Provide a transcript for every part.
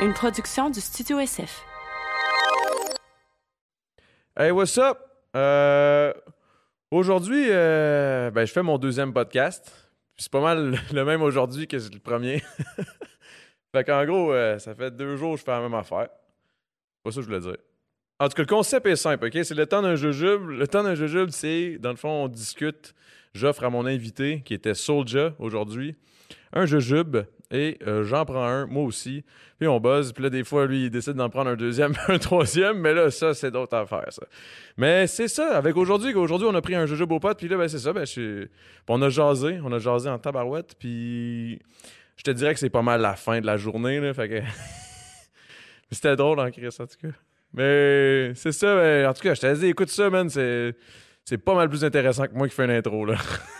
une production du Studio SF. Hey, what's up? Euh, aujourd'hui, euh, ben, je fais mon deuxième podcast. C'est pas mal le même aujourd'hui que le premier. fait qu'en gros, euh, ça fait deux jours que je fais la même affaire. Pas ça que je voulais dire. En tout cas, le concept est simple, OK? C'est le temps d'un jujube. Le temps d'un jujube, c'est, dans le fond, on discute. J'offre à mon invité, qui était Soulja aujourd'hui, un jujube et euh, j'en prends un, moi aussi. Puis on buzz. Puis là, des fois, lui, il décide d'en prendre un deuxième, un troisième. Mais là, ça, c'est d'autres affaires, ça. Mais c'est ça. Avec aujourd'hui, aujourd'hui, on a pris un jujube au pote. Puis là, ben, c'est ça. Ben, je on a jasé. On a jasé en tabarouette. Puis je te dirais que c'est pas mal la fin de la journée. Là, fait que c'était drôle en Chris, en tout cas. Mais c'est ça. ben, en tout cas, je t'ai dit, écoute ça, man. C'est, c'est pas mal plus intéressant que moi qui fais une intro, là.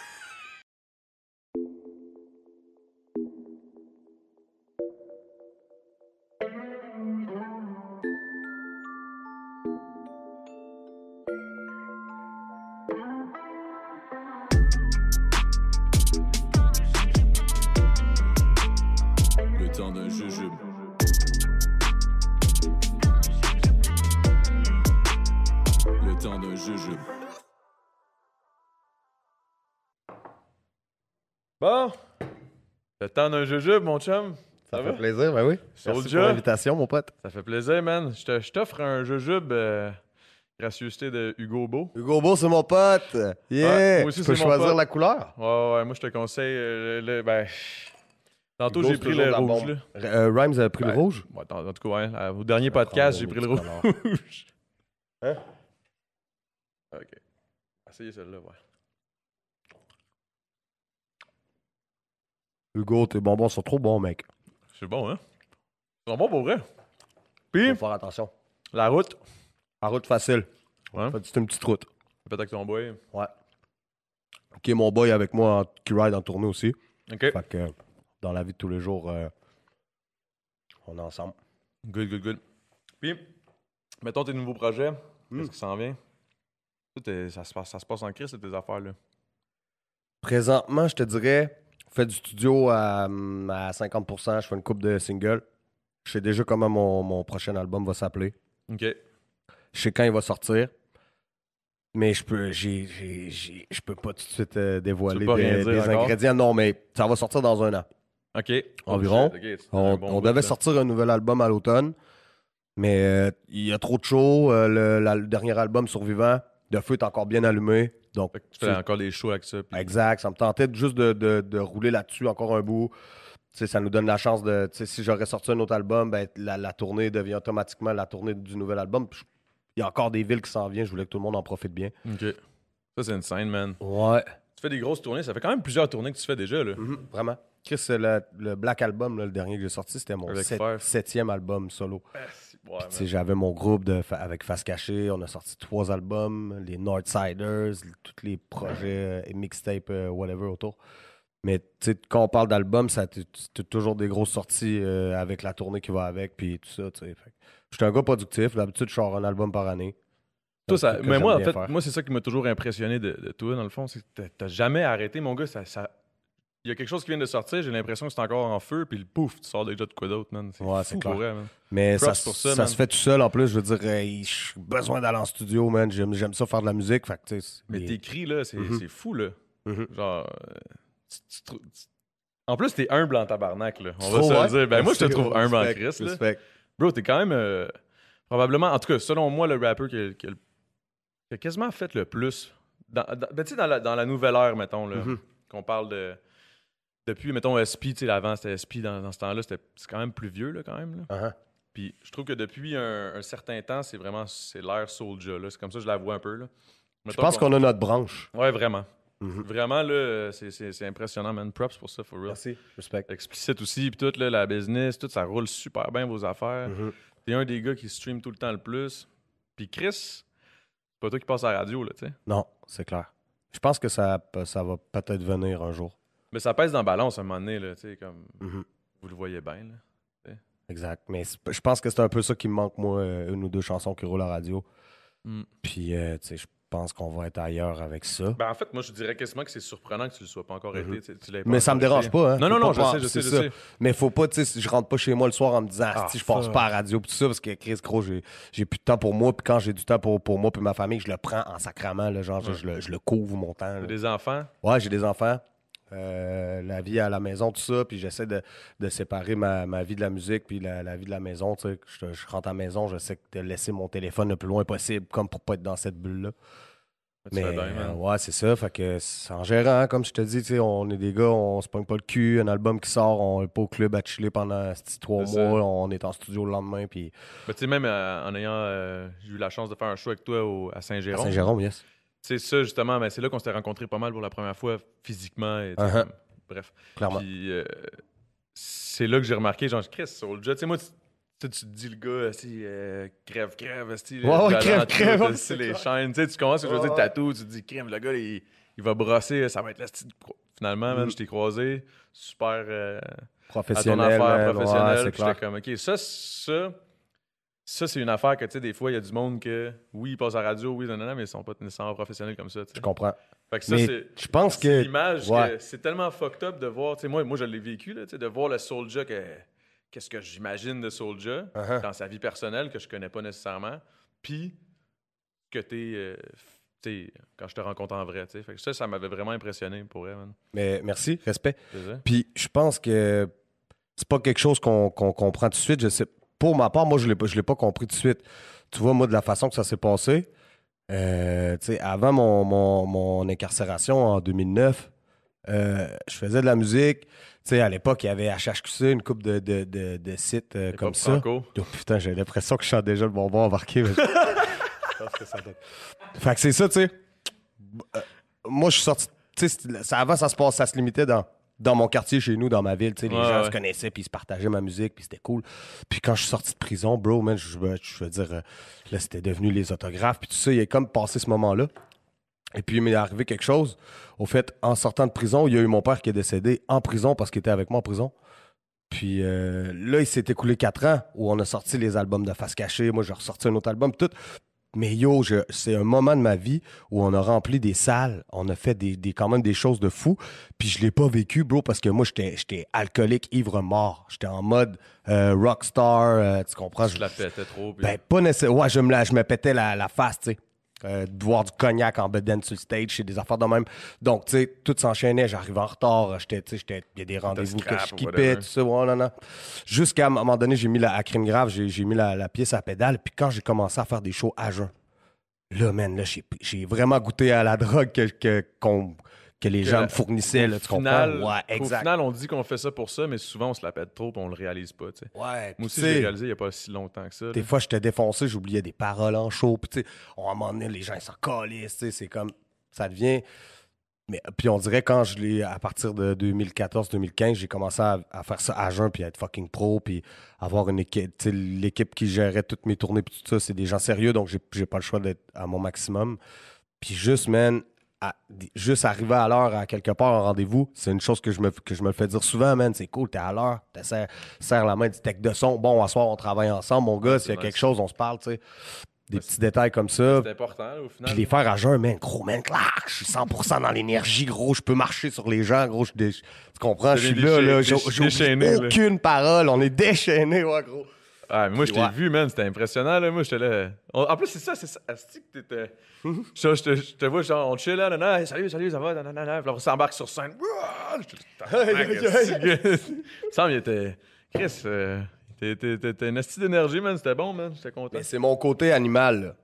jujube. Bon. Le temps d'un jujube, mon chum. Ça, Ça fait va? plaisir, ben oui. Merci pour l'invitation, mon pote. Ça fait plaisir, man. Je te- je t'offre un jujube euh, gracieuseté de Hugo Beau. Hugo Beau, c'est mon pote. Yeah! Ouais, moi aussi, tu peux choisir pote. la couleur. Ouais, ouais, moi je te conseille euh, le, le- ben, Tantôt j'ai pris le rouge bombe. là. Euh, Rhymes a pris Ben, le rouge? Ouais, en, en tout cas, ouais, là, au dernier podcast, j'ai pris le rouge. Hein? Ok. Essayez celle-là, ouais. Hugo, tes bonbons sont trop bons, mec. C'est bon, hein? C'est bon pour vrai. Puis, Faut faire attention. la route. La route facile. Ouais. C'est une petite route. Peut-être avec ton boy. Ouais. Ok, mon boy avec moi en- qui ride en tournée aussi. Ok. Fait que dans la vie de tous les jours, euh, on est ensemble. Good, good, good. Puis, mettons tes nouveaux projets. Hmm. Qu'est-ce qui s'en vient? Est- ça, se passe, ça se passe en crise, tes affaires-là. Présentement, je te dirais, je fais du studio à, hum, à 50%, je fais une coupe de singles. Je sais déjà comment mon, mon prochain album va s'appeler. Ok. Je sais quand il va sortir. Mais je peux j'ai, j'ai- j'ai- je peux pas tout de suite euh, dévoiler des, ingrédients. Non, mais ça va sortir dans un an. Ok. Environ. Oh, c'est On, bon devait sortir un nouvel album à l'automne. Mais euh, il y a trop de shows. Euh, le, la- le dernier album, Survivant, de feu est encore bien allumé. Donc, Fait que tu fais encore des shows avec ça. puis- Exact. Ça me tentait juste de, de- de rouler là-dessus encore un bout. Tu sais, ça nous donne la chance de. tu sais, Si j'aurais sorti un autre album, ben, la, la tournée devient automatiquement la tournée du nouvel album. Il y a encore des villes qui s'en viennent. Je voulais que tout le monde en profite bien. Ok. Ça, c'est une scène, man. Ouais. Tu fais des grosses tournées. Ça fait quand même plusieurs tournées que tu fais déjà, là. Vraiment. Chris, c'est le, le Black Album, là, le dernier que j'ai sorti, c'était mon sept- septième album solo. Ouais, J'avais mon groupe de, avec Face Cachée. On a sorti trois albums, les Northsiders, tous les projets euh, et mixtapes, euh, whatever autour. Mais quand on parle d'album, ça t- c'est toujours des grosses sorties euh, avec la tournée qui va avec, puis tout ça. Je suis un gars productif. D'habitude, je sors un album par année. Ça- mais moi, en fait, faire. moi, c'est ça qui m'a toujours impressionné de, de toi, dans le fond. C'est que t'as- t'as jamais arrêté, mon gars. Ça, ça- Il y a quelque chose qui vient de sortir, j'ai l'impression que c'est encore en feu, puis le pouf, tu sors déjà de quoi d'autre, man. C'est Ouais, fou pour clair. vrai, man. Mais ça, Props pour ça, ça man. se fait tout seul en plus. Je veux dire, j'ai besoin d'aller en studio, man. J'aime ça faire de la musique. Fait que, tu sais, Mais t'écris, là, c'est Mhm. fou, là. Mhm. Genre. euh, tu- tu trou- tu- En plus, t'es humble en tabarnak, là. On va se le dire. Ben, moi, je te trouve humble en Christ, là. respect. Bro, t'es quand même. euh, probablement, en tout cas, selon moi, le rapper qui a, qui a le- qui a quasiment fait le plus. Dans, dans- ben, tu sais, dans la, dans la nouvelle ère, mettons, là, Mhm. qu'on parle de. Depuis, mettons, SP, tu sais, avant, c'était SP dans, dans ce temps-là, c'était- c'est quand même plus vieux, là, quand même. Là. Uh-huh. Puis je trouve que depuis un, un certain temps, c'est vraiment c'est l'ère Soulja. là. C'est comme ça que je la vois un peu. Là. Je pense qu'on a notre branche. Ouais, vraiment. Mhm. Vraiment, là, c'est- impressionnant, man. Props pour ça, for real. Merci. Respect. Explicite aussi, puis tout, là, la business, tout, ça roule super bien, vos affaires. Mhm. T'es un des gars qui stream tout le temps le plus. Puis Chris, c'est pas toi qui passe à la radio, là, tu sais. Non, c'est clair. Je pense que ça, ça va peut-être venir un jour. Mais ça pèse dans la balance à un moment donné, là, comme Mhm. vous le voyez bien, là. Exact. Mais je pense que c'est un peu ça qui me manque, moi, euh, une ou deux chansons qui roulent à la radio. Mm. Puis, euh, tu sais, je pense qu'on va être ailleurs avec ça. Ben, en fait, moi, je dirais quasiment que c'est surprenant que tu le sois pas encore été. tu pas Mhm. Mais ça me dérange été. pas, hein. Non, non, non, je sais, je sais, c'est je ça. sais. Mais faut pas, tu sais, je rentre pas chez moi le soir en me disant, Ah, si je passe pas à la radio pis tout ça, parce que Chris, gros, j'ai plus de temps pour moi, puis quand j'ai du temps pour, pour moi puis ma famille, je le prends en sacrament, là, genre, je- je, le, je le couvre mon temps. là. Des enfants? Ouais, j'ai des enfants. Euh, la vie à la maison, tout ça, puis j'essaie de, de séparer ma, ma vie de la musique puis la, la vie de la maison. Tu sais, je, je rentre à la maison, je sais que de laisser mon téléphone le plus loin possible, comme pour pas être dans cette bulle-là. Mais bien, euh, ouais, c'est ça. Fait que c'est en gérant, comme je te dis, on est des gars, on se pogne pas le cul. Un album qui sort, on est pas au club à chiller pendant trois mois. On est en studio le lendemain, puis Mais tu sais, même euh, en ayant euh, j'ai eu la chance de faire un show avec toi au- à Saint-Jérôme. Saint-Jérôme, yes. C'est ça, justement, mais c'est là qu'on s'était rencontrés pas mal pour la première fois physiquement. Et, Uh-huh. comme- bref. Clairement. Puis euh, c'est là que j'ai remarqué, genre, Chris, Soulja, tu sais, moi, tu, te dis le gars, si, euh, crève, crève, Ouais, ouais, le crève, crève, ouais, les chaînes, tu sais, tu commences, Ouais, dire, ouais. tatou, tu te dis, crème, le gars, il, il va brosser, ça va être de pro- Finalement, man, Mm. je t'ai croisé, super euh, à ton Professionnel. affaire ouais, professionnelle, j'étais comme, OK, ça, ça, ça c'est une affaire que, tu sais, des fois, il y a du monde que, oui, ils passent à la radio, oui, non, non, non, mais ils sont pas nécessairement professionnels comme ça. Je comprends. Fait que ça, c'est... je pense que. l'image ouais. c'est tellement fucked up de voir. Tu sais, moi, moi, je l'ai vécu, là, tu sais, de voir le Soulja que. Qu'est-ce que j'imagine de Soulja Uh-huh. dans sa vie personnelle que je connais pas nécessairement. Puis que t'es. euh, quand je te rencontre en vrai, tu sais. Fait que ça, ça m'avait vraiment impressionné pour elle, man. Mais merci, respect. Puis je pense que c'est pas quelque chose qu'on qu'on comprend tout de suite. Je sais, pour ma part, moi, je l'ai pas- je l'ai pas compris tout de suite. Tu vois, moi, de la façon que ça s'est passé, euh, avant mon, mon, mon incarcération en 2009, euh, je faisais de la musique. À l'époque, il y avait HHQC, une coupe de, de, de, de sites euh, comme ça. franco. Oh, putain, j'ai l'impression que je chante déjà le bonbon embarqué. mais que ça donne. Fait que c'est ça, tu sais. Moi, je suis sorti. Avant, ça se passe, ça se limitait dans, dans mon quartier, chez nous, dans ma ville. Tu sais, les Ouais, gens ouais. se connaissaient, puis ils se partageaient ma musique, puis c'était cool. Puis quand je suis sorti de prison, bro, man, je, je- je veux dire, euh, là, c'était devenu les autographes, puis tout ça. Il est comme passé ce moment-là. Et puis, il m'est arrivé quelque chose. Au fait, en sortant de prison, il y a eu mon père qui est décédé en prison parce qu'il était avec moi en prison. Puis euh, là, il s'est écoulé quatre ans où on a sorti les albums de Face Cachée. Moi, j'ai ressorti un autre album, tout. Mais yo, c'est un moment de ma vie où on a rempli des salles, on a fait des, des- quand même des choses de fou. Puis je l'ai pas vécu, bro, parce que moi, j'étais j'étais alcoolique, ivre mort. J'étais en mode euh, rockstar, euh, tu comprends? Je Je- la pétais trop. puis- ben, pas nécessairement. Ouais, je me, la- je me pétais la, la face, tu sais. Euh, de boire du cognac en bedaine sur le stage, c'est des affaires de même. Donc, tu sais, tout s'enchaînait, j'arrivais en retard, j'étais, tu sais, j'étais- il y a des rendez-vous que je kippais, tout ça, ouais, non, non. Jusqu'à un moment donné, j'ai mis la, à crime grave, j'ai, mis la, la pièce à pédale, puis quand j'ai commencé à faire des shows à jeun, là, man, là, j'ai, vraiment goûté à la drogue que, que les Que gens me fournissaient, là, au tu final, comprends? Ouais, Au exact. final, on dit qu'on fait ça pour ça, mais souvent, on se la pète trop et on le réalise pas, ouais, Moi aussi, sais, réalisé il y a pas si longtemps que ça. Des là. fois, j'étais défoncé, j'oubliais des paroles en show. Puis, tu sais, on, à un moment donné, les gens, ils s'en calissent, c'est comme... Ça devient... Mais, puis on dirait quand je l'ai, à partir de 2014-2015, j'ai commencé à, à faire ça à jeun, puis à être fucking pro, puis avoir une équipe, l'équipe qui gérait toutes mes tournées, puis tout ça, c'est des gens sérieux, donc j'ai, j'ai pas le choix d'être à mon maximum. Puis juste, man, à- juste arriver à l'heure à quelque part en rendez-vous, c'est une chose que je me, que je me fais dire souvent, man. C'est cool, t'es à l'heure, t'as serre, serre la main du tech de son. Bon, à soir, on travaille ensemble, mon gars. S'il y a quelque chose, on se parle, tu sais. Des Ouais, petits détails comme ça. C'est important, là, au final. Puis les faire à jeun, man, gros, man, clac, je suis 100% dans l'énergie, gros, je peux marcher sur les gens, gros, je dé- tu comprends, je T'es suis là, là, j'ai aucune parole, on est déchaîné, ouais, gros. Ah, mais moi, je t'ai Ouais. vu, man, c'était impressionnant, là. Moi, j'étais là. On- En plus, c'est ça, c'est ça. Asti que t'étais. je, te, vois, genre, on chill là, hey, salut, salut, ça va, nan, nan, nan, nan. Puis là, on s'embarque sur scène. J'étais. Il me semble, il était. Chris, euh, t'es- une asti d'énergie, man. C'était bon, man. J'étais content. C'est mon côté animal, là.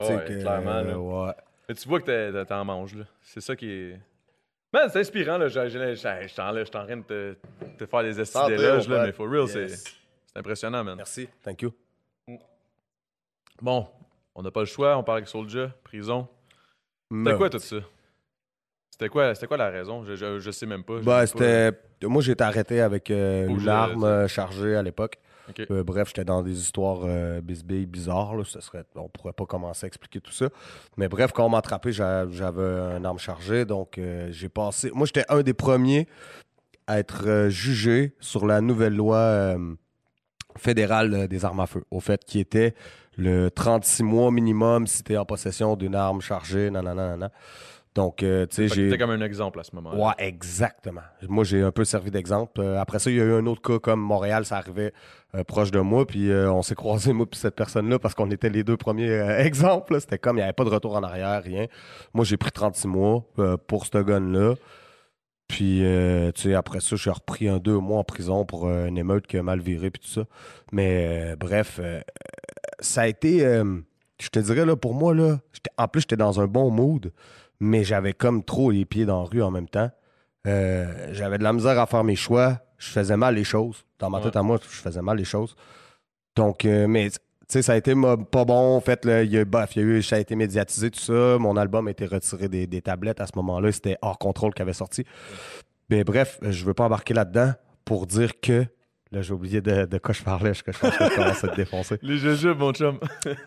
Ouais, que, clairement, là. ouais. Mais tu vois que t'es- t'en manges, là. C'est ça qui est. Man, c'est inspirant, là. Suis en train de te, te faire des esti mon là. Mais for real, Yes. c'est impressionnant, man. Merci, thank you. Bon, on n'a pas le choix. On parle avec Soulja, prison. C'était quoi tout ça? C'était quoi, c'était quoi la raison? Je, je, je sais même pas. Je pas. c'était. Moi, j'ai été arrêté avec euh, une arme euh, chargée à l'époque. Euh, bref, j'étais dans des histoires euh, bisbilles bizarres. Là. Ce serait... On pourrait pas commencer à expliquer tout ça. Mais bref, quand on m'a attrapé, j'a- j'avais une arme chargée. Donc, euh, j'ai passé. Moi, j'étais un des premiers à être jugé sur la nouvelle loi fédéral euh, des armes à feu, au fait, qui était le 36 mois minimum si tu es en possession d'une arme chargée, nanana, nanana. Donc, euh, tu sais, j'ai... T'étais comme un exemple à ce moment-là. Ouais, exactement. Moi, j'ai un peu servi d'exemple. Euh, après ça, il y a eu un autre cas comme Montréal, ça arrivait euh, proche de moi, puis on s'est croisés, moi, puis cette personne-là, parce qu'on était les deux premiers exemples. C'était comme, il n'y avait pas de retour en arrière, rien. Moi, j'ai pris 36 mois pour ce gun-là. Puis, euh, tu sais, après ça, j'ai repris un deux mois en prison pour euh, une émeute qui a mal viré, puis tout ça. Mais, euh, bref, ça a été, je te dirais, là, pour moi, là, en plus, j'étais dans un bon mood, mais j'avais comme trop les pieds dans la rue en même temps. J'avais de la misère à faire mes choix. Je faisais mal les choses. Dans ma tête à moi, je faisais mal les choses. Donc, mais sais, ça a été pas bon. En fait, là, il y a, bof, il y a eu, ça a été médiatisé, tout ça. Mon album a été retiré des, des tablettes à ce moment-là. C'était hors contrôle qui avait sorti. Mais bref, je veux pas embarquer là-dedans pour dire que. Là, j'ai oublié de, de quoi je parlais. Je, je pense que je commence à te défoncer. Les jujubes, mon chum.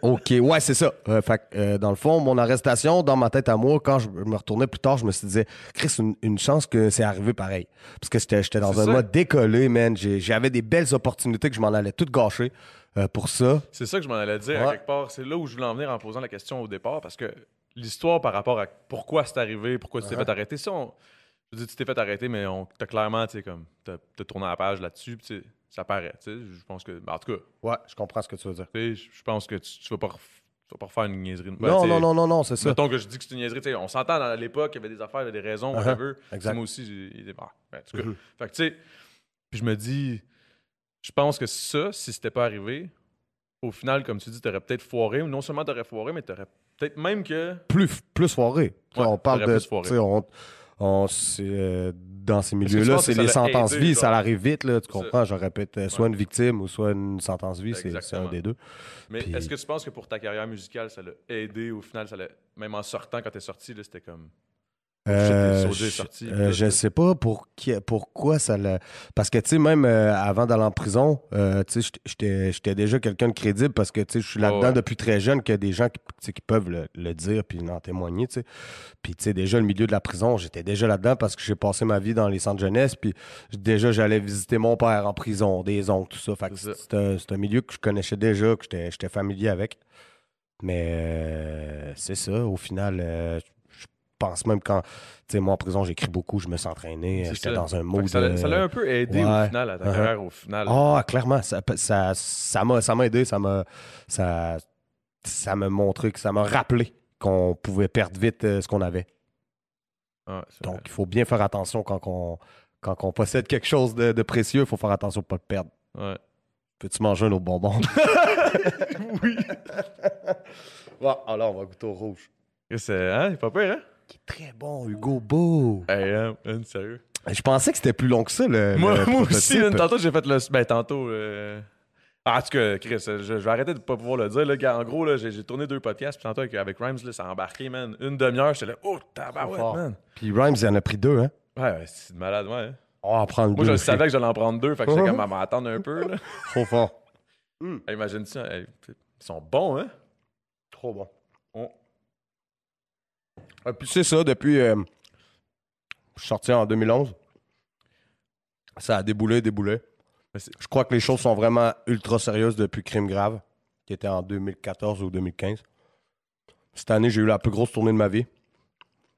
OK, ouais, c'est ça. Euh, fait euh, dans le fond, mon arrestation, dans ma tête à moi, quand je me retournais plus tard, je me suis dit, Chris, une, une chance que c'est arrivé pareil. Parce que j'étais dans un ça. mode décollé, man. J'avais des belles opportunités que je m'en allais toutes gâcher euh, pour ça. C'est ça que je m'en allais dire, Ouais. à quelque part. C'est là où je voulais en venir en posant la question au départ, parce que l'histoire par rapport à pourquoi c'est arrivé, pourquoi tu t'es fait arrêter, ça, on- je veux dire, tu t'es fait arrêter, mais on t'a clairement, tu sais, comme, t'as tourné la page là-dessus, tu ça paraît, tu sais. Je pense que, ben, en tout cas, Ouais, je comprends ce que tu veux dire. tu sais, je pense que tu, tu vas pas, tu vas pas refaire une niaiserie. Ben, non, non, non, non, non, c'est ça. Mettons que je dis que c'est une niaiserie, on s'entend à l'époque, il y avait des affaires, il y avait des raisons, Uh-huh. whatever. Exact. Moi aussi, il est- ah, ben, en tout cas. Mhm. Fait que, tu sais, puis je me dis, je pense que ça, si c'était pas arrivé, au final, comme tu dis, t'aurais peut-être foiré, ou non seulement t'aurais foiré, mais t'aurais peut-être même que. Plus, plus foiré. Tu Ouais, on parle de. plus foiré. tu sais, on, on- euh, dans ces tu milieux-là, c'est les sentences vie, ça arrive vite, là, tu comprends? Pu être euh, soit Ouais. une victime ou soit une sentence vie, c'est un des deux. Mais Puis- est-ce que tu penses que pour ta carrière musicale, ça l'a aidé? Au final, ça l'a- même en sortant quand t'es sorti, là, c'était comme. Euh, je- sorti, euh, je sais pas pour qui, pourquoi ça l'a. Parce que, tu sais, même euh, avant d'aller en prison, tu sais, j'étais- déjà quelqu'un de crédible parce que, tu sais, je suis là-dedans ouais. depuis très jeune, qu'il y a des gens qui, qui peuvent le, le dire puis en témoigner, tu sais. Puis, tu sais, déjà, le milieu de la prison, j'étais déjà là-dedans parce que j'ai passé ma vie dans les centres jeunesse. Puis, déjà, j'allais visiter mon père en prison, des oncles, tout ça. Fait que C'est un, milieu que je connaissais déjà, que j'étais familier avec. Mais euh, c'est ça, au final, pense même quand, tu sais, moi en prison, j'écris beaucoup, je me suis entraîné, j'étais dans un mode. ça l'a un peu aidé au final, à ta Uh-huh. carrière, au final. Ah, clairement, ça ça ça m'a ça m'a aidé, ça m'a ça ça m'a montré que ça m'a rappelé qu'on pouvait perdre vite euh, ce qu'on avait. C'est Donc il faut bien faire attention quand on quand on possède quelque chose de, de précieux, il faut faire attention pour pas le perdre. Ouais. Peux-tu manger un autre bonbon? oui. bon, alors on va goûter au rouge. C'est, hein, pas pire, hein? Qui est très bon, Hugo Beau. Hey, hein, hein, sérieux? Je pensais que c'était plus long que ça, le. Moi, le moi aussi, man, tantôt, j'ai fait le. Ben, tantôt. euh, Ah, en tout cas, Chris, je, je vais arrêter de pas pouvoir le dire. Là, en gros, là, j'ai, j'ai tourné deux podcasts, puis tantôt, avec, avec Rhymes, là, ça a embarqué, man. Une demi-heure, j'étais là, oh, tabarouette, man. Puis Rhymes, il en a pris deux, hein? Ouais, c'est de malade, ouais. hein. On va en prendre Moi, deux. je aussi. savais que j'allais en prendre deux, fait que j'étais comme à m'attendre un peu, là. Trop fort. Hey, imagine ça, hey, ils sont bons, hein? Trop bon. Et puis c'est ça, depuis. euh, je suis sorti en 2011. Ça a déboulé, déboulé. Je crois que les choses sont vraiment ultra sérieuses depuis Crime Grave, qui était en 2014 ou 2015. Cette année, j'ai eu la plus grosse tournée de ma vie.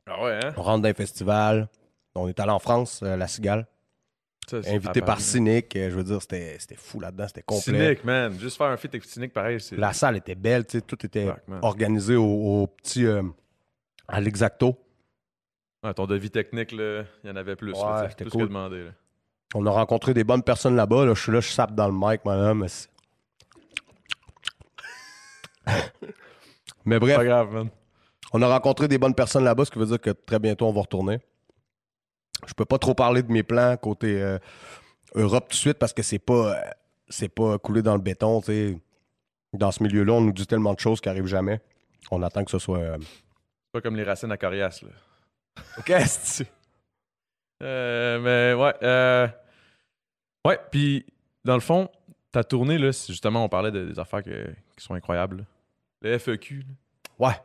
Ah ouais, hein? On rentre dans un festival. On est allé en France, euh, La Cigale. Ça, Invité par. Cynic. euh, Je veux dire, c'était fou là-dedans. C'était complet. Cynic, man. Juste faire un feat avec Cynic, pareil. La salle était belle, tu sais, tout était organisé au, au petit. euh, à l'exacto. Ouais, ton devis technique, il y en avait plus. Ouais, là, cool. ce que demandé, là. On a rencontré des bonnes personnes là-bas. Là. Je suis là, je sape dans le mic, madame. mais bref, Pas grave, man. on a rencontré des bonnes personnes là-bas, ce qui veut dire que très bientôt, on va retourner. Je peux pas trop parler de mes plans côté euh, Europe tout de suite parce que c'est pas, euh, c'est pas coulé dans le béton. Dans ce milieu-là, on nous dit tellement de choses qui arrivent jamais. On attend que ce soit. euh, pas comme les racines à coriace, là. Tu- Euh, mais ouais. Euh... Ouais, puis dans le fond, ta tournée, là, justement, on parlait de- des affaires que- qui sont incroyables. là. Le FEQ, là. Ouais.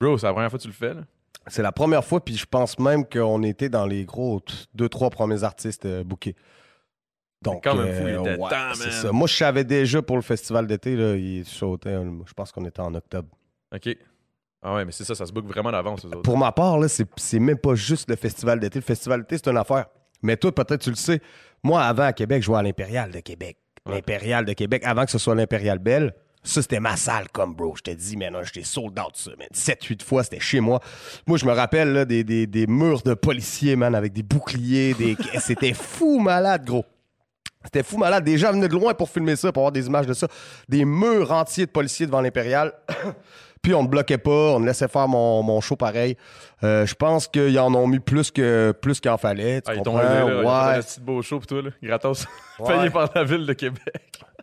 Bro, c'est la première fois que tu le fais, là. C'est la première fois, puis je pense même qu'on était dans les gros deux, trois premiers artistes euh, bookés. Donc, quand même fou, il était ouais, temps, ça. Moi, je savais déjà pour le festival d'été, là, il sautait. Je pense qu'on était en octobre. OK. Ah ouais, mais c'est ça, ça se book vraiment d'avance. Pour ma part, là, c'est, c'est même pas juste le festival d'été. Le festival d'été, c'est une affaire. Mais toi, peut-être, tu le sais. Moi, avant, à Québec, je jouais à l'Impérial de Québec. Ouais. L'Impérial de Québec, avant que ce soit l'Impérial Belle, ça, c'était ma salle, comme bro. Je te dis, man, j'étais sold out, ça, man. 7-8 fois, c'était chez moi. Moi, je me rappelle, là, des, des, des murs de policiers, man, avec des boucliers. Des... c'était fou malade, gros. C'était fou malade. Des gens venaient de loin pour filmer ça, pour avoir des images de ça. Des murs entiers de policiers devant l'Impérial. Puis on ne bloquait pas, on me laissait faire mon, mon show pareil. Euh, je pense qu'ils en ont mis plus que plus qu'il en fallait. Tu Ah, ils comprends? aidé, là. Ils fait ouais. un petit beau show pour toi, là. Gratos. Ouais. Payé par la ville de Québec.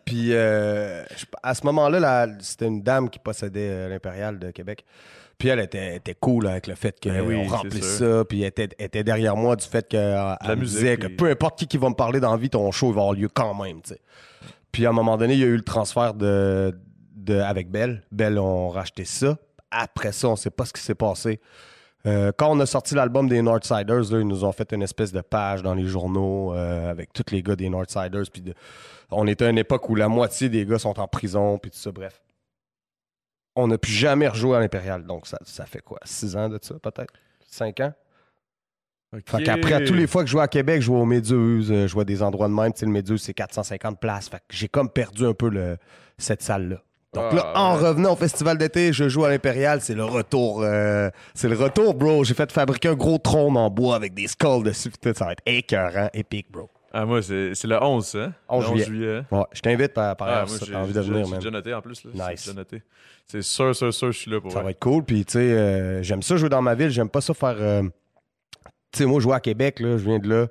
Puis euh, à ce moment-là, là, c'était une dame qui possédait euh, l'Impérial de Québec. Puis elle était, était cool avec le fait qu'on Ben oui, c'est remplisse ça. Puis elle était, derrière moi du fait qu'elle la me musique, disait que peu importe qui, qui va me parler dans la vie, ton show il va avoir lieu quand même. Puis à un moment donné, il y a eu le transfert de, de, avec Belle. Belle ont racheté ça. Après ça, on sait pas ce qui s'est passé. Euh, quand on a sorti l'album des Northsiders, là, ils nous ont fait une espèce de page dans les journaux euh, avec tous les gars des Northsiders. Puis de- on était à une époque où la moitié des gars sont en prison, puis tout ça, bref. On n'a plus jamais rejoué à l'Impérial. Donc ça, ça fait quoi? Six ans de ça, peut-être? Cinq ans? Fait qu'après, tous les fois que je jouais à Québec, je jouais aux Méduses, euh, je jouais à des endroits de même. Tu sais, le Méduse, c'est 450 places. Fait que j'ai comme perdu un peu le, cette salle-là. Donc Ah, là, en revenant au festival d'été, je joue à l'Impérial. C'est le retour. euh, c'est le retour, bro. J'ai fait fabriquer un gros trône en bois avec des skulls dessus. Ça va être écœurant, épique, bro. Ah, moi, c'est le 11, ça. hein? 11 Le juillet. Ouais, je t'invite par, par Ah, si j'ai t'as envie de venir, j'ai man. déjà noté en plus. Là. Nice. C'est sûr, sûr, sûr, je suis là pour Ça vrai. va être cool. Puis, tu sais, euh, j'aime ça jouer dans ma ville. J'aime pas ça faire. euh, Tu sais, moi, jouer à Québec, là, je viens de là.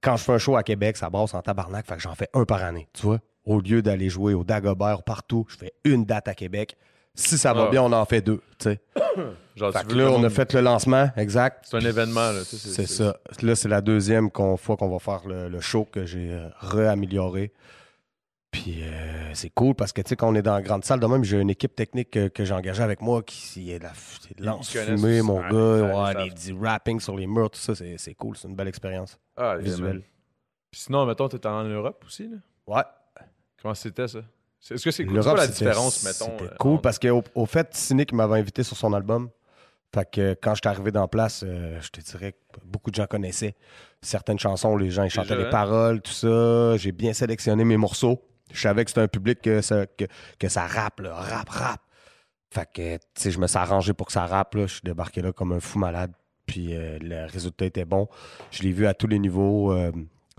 Quand je fais un show à Québec, ça brasse en tabarnak. Fait que j'en fais un par année, tu vois? Au lieu d'aller jouer au Dagobert partout, je fais une date à Québec. Si ça va Ah. bien, on en fait deux, tu sais. Genre, Fait tu que veux là, on a fait le lancement, exact. C'est un événement, tu C'est ça. Là, c'est la deuxième fois qu'on va faire le, le show que j'ai euh, réamélioré. Puis euh, c'est cool parce que, tu sais, quand on est dans la grande salle, de même, j'ai une équipe technique que, que j'ai engagée avec moi qui est de la lance-fumée, mon ça, gars. ouais, des, du rapping sur les murs, tout ça, c'est cool. C'est une belle expérience Ah, visuelle. Puis sinon, mettons, t'étais en Europe aussi, là? Ouais. Comment c'était, ça? Est-ce que c'est cool? Quoi la différence, mettons? C'était euh, cool parce qu'au au fait, Cynic m'avait invité sur son album. Fait que quand j'étais arrivé dans place, euh, je te dirais que beaucoup de gens connaissaient certaines chansons. Les gens ils chantaient Déjà, les hein? paroles, tout ça. J'ai bien sélectionné mes morceaux. Je savais que c'était un public que ça, que, que ça rappe, là, rap, rap. Fait que, tu sais, je me suis arrangé pour que ça rappe. Là. Je suis débarqué là comme un fou malade. Puis euh, le résultat était bon. Je l'ai vu à tous les niveaux.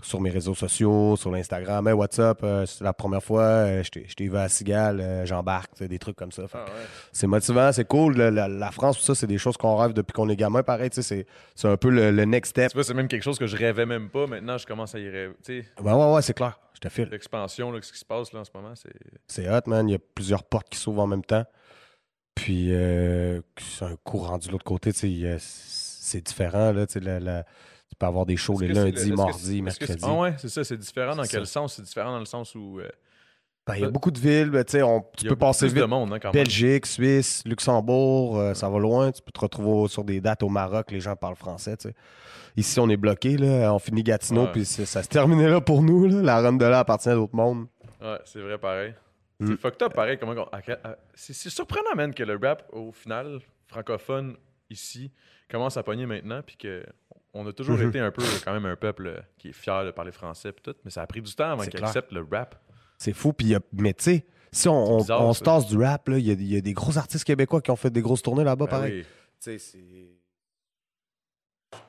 Sur mes réseaux sociaux, sur l'Instagram, hey, what's up, euh, c'est la première fois, euh, je t'ai vu à Sigal, euh, j'embarque, des trucs comme ça. Ah, ouais. C'est motivant, c'est cool. Le- la, la France, tout ça, c'est des choses qu'on rêve depuis qu'on est gamin, pareil, tu sais, c'est un peu le, le next step. C'est même quelque chose que je rêvais même pas. Maintenant, je commence à y rêver. Sais, Ouais, ouais, ouais, c'est clair, je te file. l'expansion, ce qui se passe là, en ce moment, c'est. C'est hot, man, il y a plusieurs portes qui s'ouvrent en même temps. Puis, euh, c'est un coup rendu de l'autre côté, c'est différent, là, la- la- tu peux avoir des shows les lundis, mardis, c'est- Ah ouais, c'est ça, c'est différent dans quel sens? C'est différent dans le sens où. euh, Ben, il y a beaucoup de villes, ben, tu sais, on- tu peux passer vite de monde, hein, quand même. Belgique, Suisse, Luxembourg, euh, ça va loin. Tu peux te retrouver sur des dates au Maroc, les gens parlent français. tu sais. Ici, on est bloqué, là, on finit Gatineau, puis ça se terminait là pour nous. là. La run de là appartient à d'autres mondes. Ouais, c'est vrai, pareil. Mm. C'est fucked up, pareil. Comment on- c'est surprenant, man, que le rap, au final, francophone, ici, commence à pogner maintenant, puis que on a toujours Mhm. été un peu, quand même, un peuple euh, qui est fier de parler français, tout, mais ça a pris du temps avant C'est qu'il clair. accepte le rap. C'est fou. Puis, mais tu sais, si on, on- bizarre, on ça. se tasse du rap, il y, y a des gros artistes québécois qui ont fait des grosses tournées là-bas, Ben pareil. oui. Tu sais, c'est.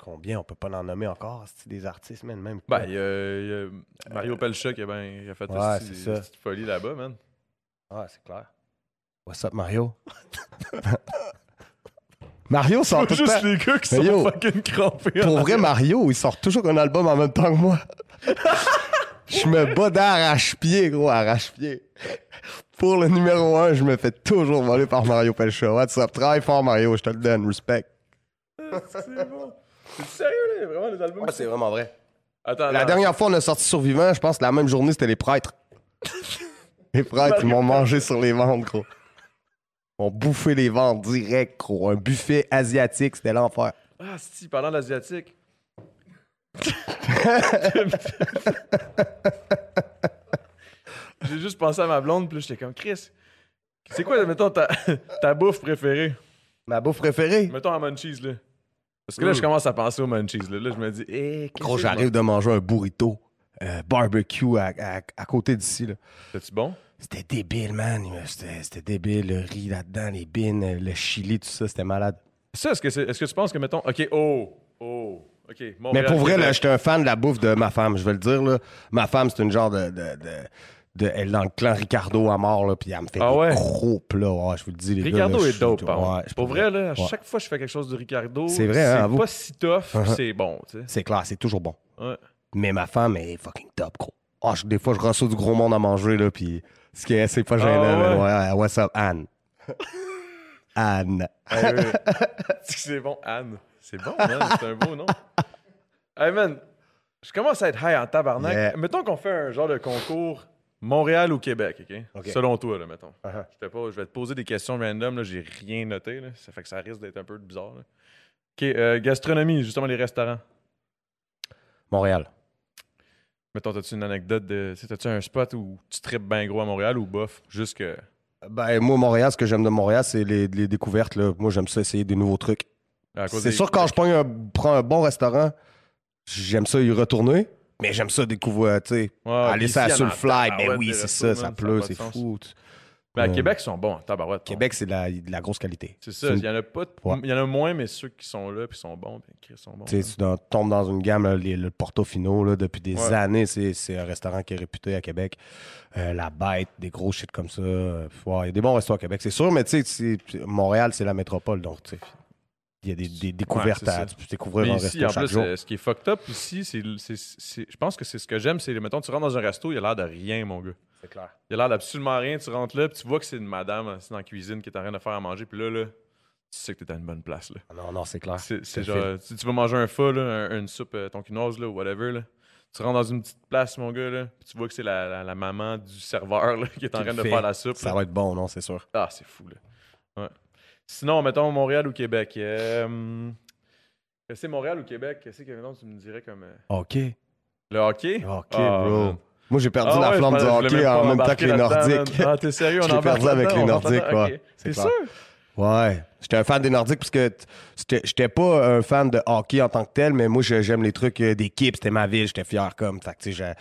Combien on peut pas en nommer encore c'est des artistes, man, même. Ben, il y a, il y a Mario Pelcha qui a, ben, a fait Ouais, une c'est petite- folie là-bas, man. Ouais, c'est clair. What's up, Mario? Mario sort tout juste temps. les gars qui sont yo, fucking crampés. Pour vrai. Mario, il sort toujours un album en même temps que moi. je me bats d'arrache-pied, gros, arrache-pied. Pour le numéro 1, je me fais toujours voler par Mario Pelcha. What's up? Travaille fort, Mario, je te le donne. Respect. c'est bon. C'est sérieux, là, vraiment, les albums. Ouais, c'est vraiment vrai. Attends, La dernière fois, on a sorti Survivant, je pense que la même journée, c'était les prêtres. les prêtres, ils m'ont mangé sur les ventes, gros. M'ont bouffé les ventes direct, gros. Un buffet asiatique, c'était l'enfer. Ah, si, parlant d'asiatique. J'ai juste pensé à ma blonde, puis là, j'étais comme, Chris, c'est quoi, mettons, ta, ta bouffe préférée? Ma bouffe préférée? Mettons à munchies, là. Parce que là, je commence à penser aux munchies, là. Là, je me dis, eh, Gros, j'arrive de manger un burrito euh, barbecue à, à- à côté d'ici. là. C'est-tu bon? C'était débile, man. C'était débile. Le riz là-dedans, les bines, le chili, tout ça, c'était malade. Ça, est-ce que, est-ce que tu penses que, mettons, OK, oh, oh, OK, Montréal, Mais pour vrai, là, j'étais un fan de la bouffe de ma femme, je vais le dire. Là. Ma femme, c'est une genre de, de, de- de- Elle est dans le clan Ricardo à mort, là, puis elle me fait Ah des gros plats. Ouais, je vous le dis, les Ricardo gars. là, est dope, par je Pour vrai, là, à Ouais. chaque fois que je fais quelque chose de Ricardo, C'est vrai, hein, c'est pas si tough, Uh-huh. c'est bon, tu sais. C'est clair, c'est toujours bon. Mais ma femme est fucking top, gros. Ah, je- des fois, je reçois du gros monde à manger, là, puis ce qui est, c'est pas gênant. Ah mais ouais? ouais, what's up, Anne? Anne. Ouais. c'est bon, Anne. C'est bon, man. C'est un beau nom. Hey, man, je commence à être high en tabarnak. Yeah. Mettons qu'on fait un genre de concours Montréal ou Québec, OK? Selon toi, là, mettons. Uh-huh. je, pas, je vais te poser des questions random, là. J'ai rien noté, là. Ça fait que ça risque d'être un peu bizarre, là. OK, euh, gastronomie, justement, les restaurants. Montréal. Mettons, t'as-tu une anecdote de... tu sais, T'as-tu un spot où tu tripes bien gros à Montréal ou bof? Juste que... Ben, moi, Montréal, ce que j'aime de Montréal, c'est les, les découvertes. Là. Moi, j'aime ça, essayer des nouveaux trucs. C'est des- sûr, quand je prends un, prends un bon restaurant, j'aime ça y retourner, mais j'aime ça découvrir, tu sais. Ouais, aller ça sur le fly, ben oui, c'est ça, ça pleut, c'est fou. Mais à Ouais. Québec, ils sont bons, tabarouette. Québec, c'est de la, de la grosse qualité. C'est ça, il y en a pas, Ouais. il y en a moins, mais ceux qui sont là puis sont bons, puis qui sont bons. Tu tombes dans une gamme, là, les- le Portofino, là, depuis des Ouais. années, c'est un restaurant qui est réputé à Québec. Euh, la bête, des gros shit comme ça. Euh, Il y a des bons restaurants à Québec, c'est sûr, mais tu sais, Montréal, c'est la métropole, donc tu sais, il y a des, des découvertes c'est à tu peux découvrir Mais ici, resto en chaque plus, jour. euh, ce qui est fucked up ici, c'est, je pense que c'est ce que j'aime, c'est, mettons, tu rentres dans un resto, il a l'air de rien, mon gars. C'est clair. Il a l'air d'absolument rien, tu rentres là, puis tu vois que c'est une madame assis dans la cuisine qui est en train de faire à manger, puis là, là, tu sais que t'es à une bonne place, là. Non, non, c'est clair. C'est, genre, tu, tu vas manger un pho, là, un- une soupe euh, tonkinoise, là, ou whatever, là. Tu rentres dans une petite place, mon gars, là, puis tu vois que c'est la, la- la maman du serveur, là, qui est en train de faire la soupe. Ça là. va être bon, non, c'est sûr. Ah, c'est fou, là. Sinon, mettons Montréal ou Québec. Euh, c'est Montréal ou Québec? Qu'est-ce que tu me dirais comme. euh, OK. Le hockey? OK, Ah, bro. man. Moi, j'ai perdu Ah la ouais, flamme du hockey en même temps que les Nordiques. Ah, t'es sérieux? On embarque perdu avec les Nordiques, ouais. C'est sûr? Ouais. J'étais un fan des Nordiques parce que j'étais pas un fan de hockey en tant que tel, mais moi, j'aime les trucs euh, d'équipe. C'était ma ville, j'étais fier comme. Fait que, je, euh,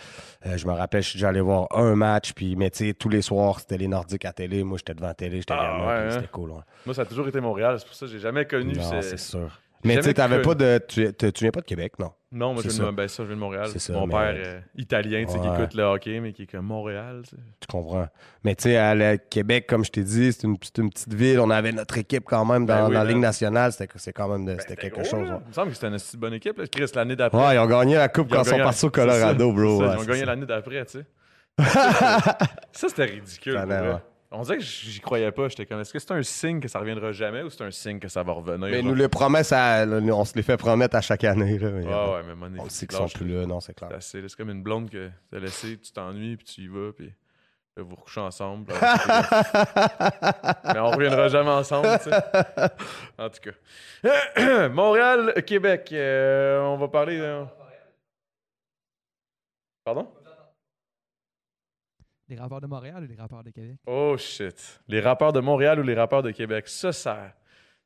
je me rappelle, allé voir un match, puis, mais tu sais, tous les soirs, c'était les Nordiques à télé. Moi, j'étais devant la télé, j'étais Ah, ouais, hein. c'était cool. ouais. Moi, ça a toujours été Montréal. C'est pour ça que j'ai jamais connu. Non, c'est sûr. Mais tu t'avais pas de. Tu, tu, tu viens pas de Québec, non? Non, moi, je viens, de, ben, ça, je viens de Montréal. C'est ça, Mon mais- père euh, italien, tu sais, qui écoute le hockey, mais qui est comme Montréal. tu comprends. Mais tu sais, à Québec, comme je t'ai dit, c'est une, petite ville. On avait notre équipe quand même dans, Ben oui, dans la. Ligue nationale. C'était quand même de- c'était C'était quelque gros, chose. ouais. Il me semble que c'était une assez bonne équipe. Là. Chris, l'année d'après. Ouais, ils ont gagné la coupe Ils quand ils sont partis au Colorado, bro. ils ont gagné l'année d'après, tu sais. ça, c'était ridicule. On dirait que j'y croyais pas. J'étais comme, est-ce que c'est un signe que ça reviendra jamais ou c'est un signe que ça va revenir? Mais genre? nous les promesses, à- on se les fait promettre à chaque année. Là, mais, Ouais, ouais, mais mon On sait qu'ils sont plus là, non, c'est clair. C'est comme une blonde que t'as laissée, tu t'ennuies, puis tu y vas, puis là, vous recouchez ensemble. mais on reviendra jamais ensemble, tu sais. En tout cas. Montréal, Québec. euh, on va parler. euh, Pardon? Les rappeurs de Montréal ou les rappeurs de Québec? Oh shit. Les rappeurs de Montréal ou les rappeurs de Québec? Ça, ça,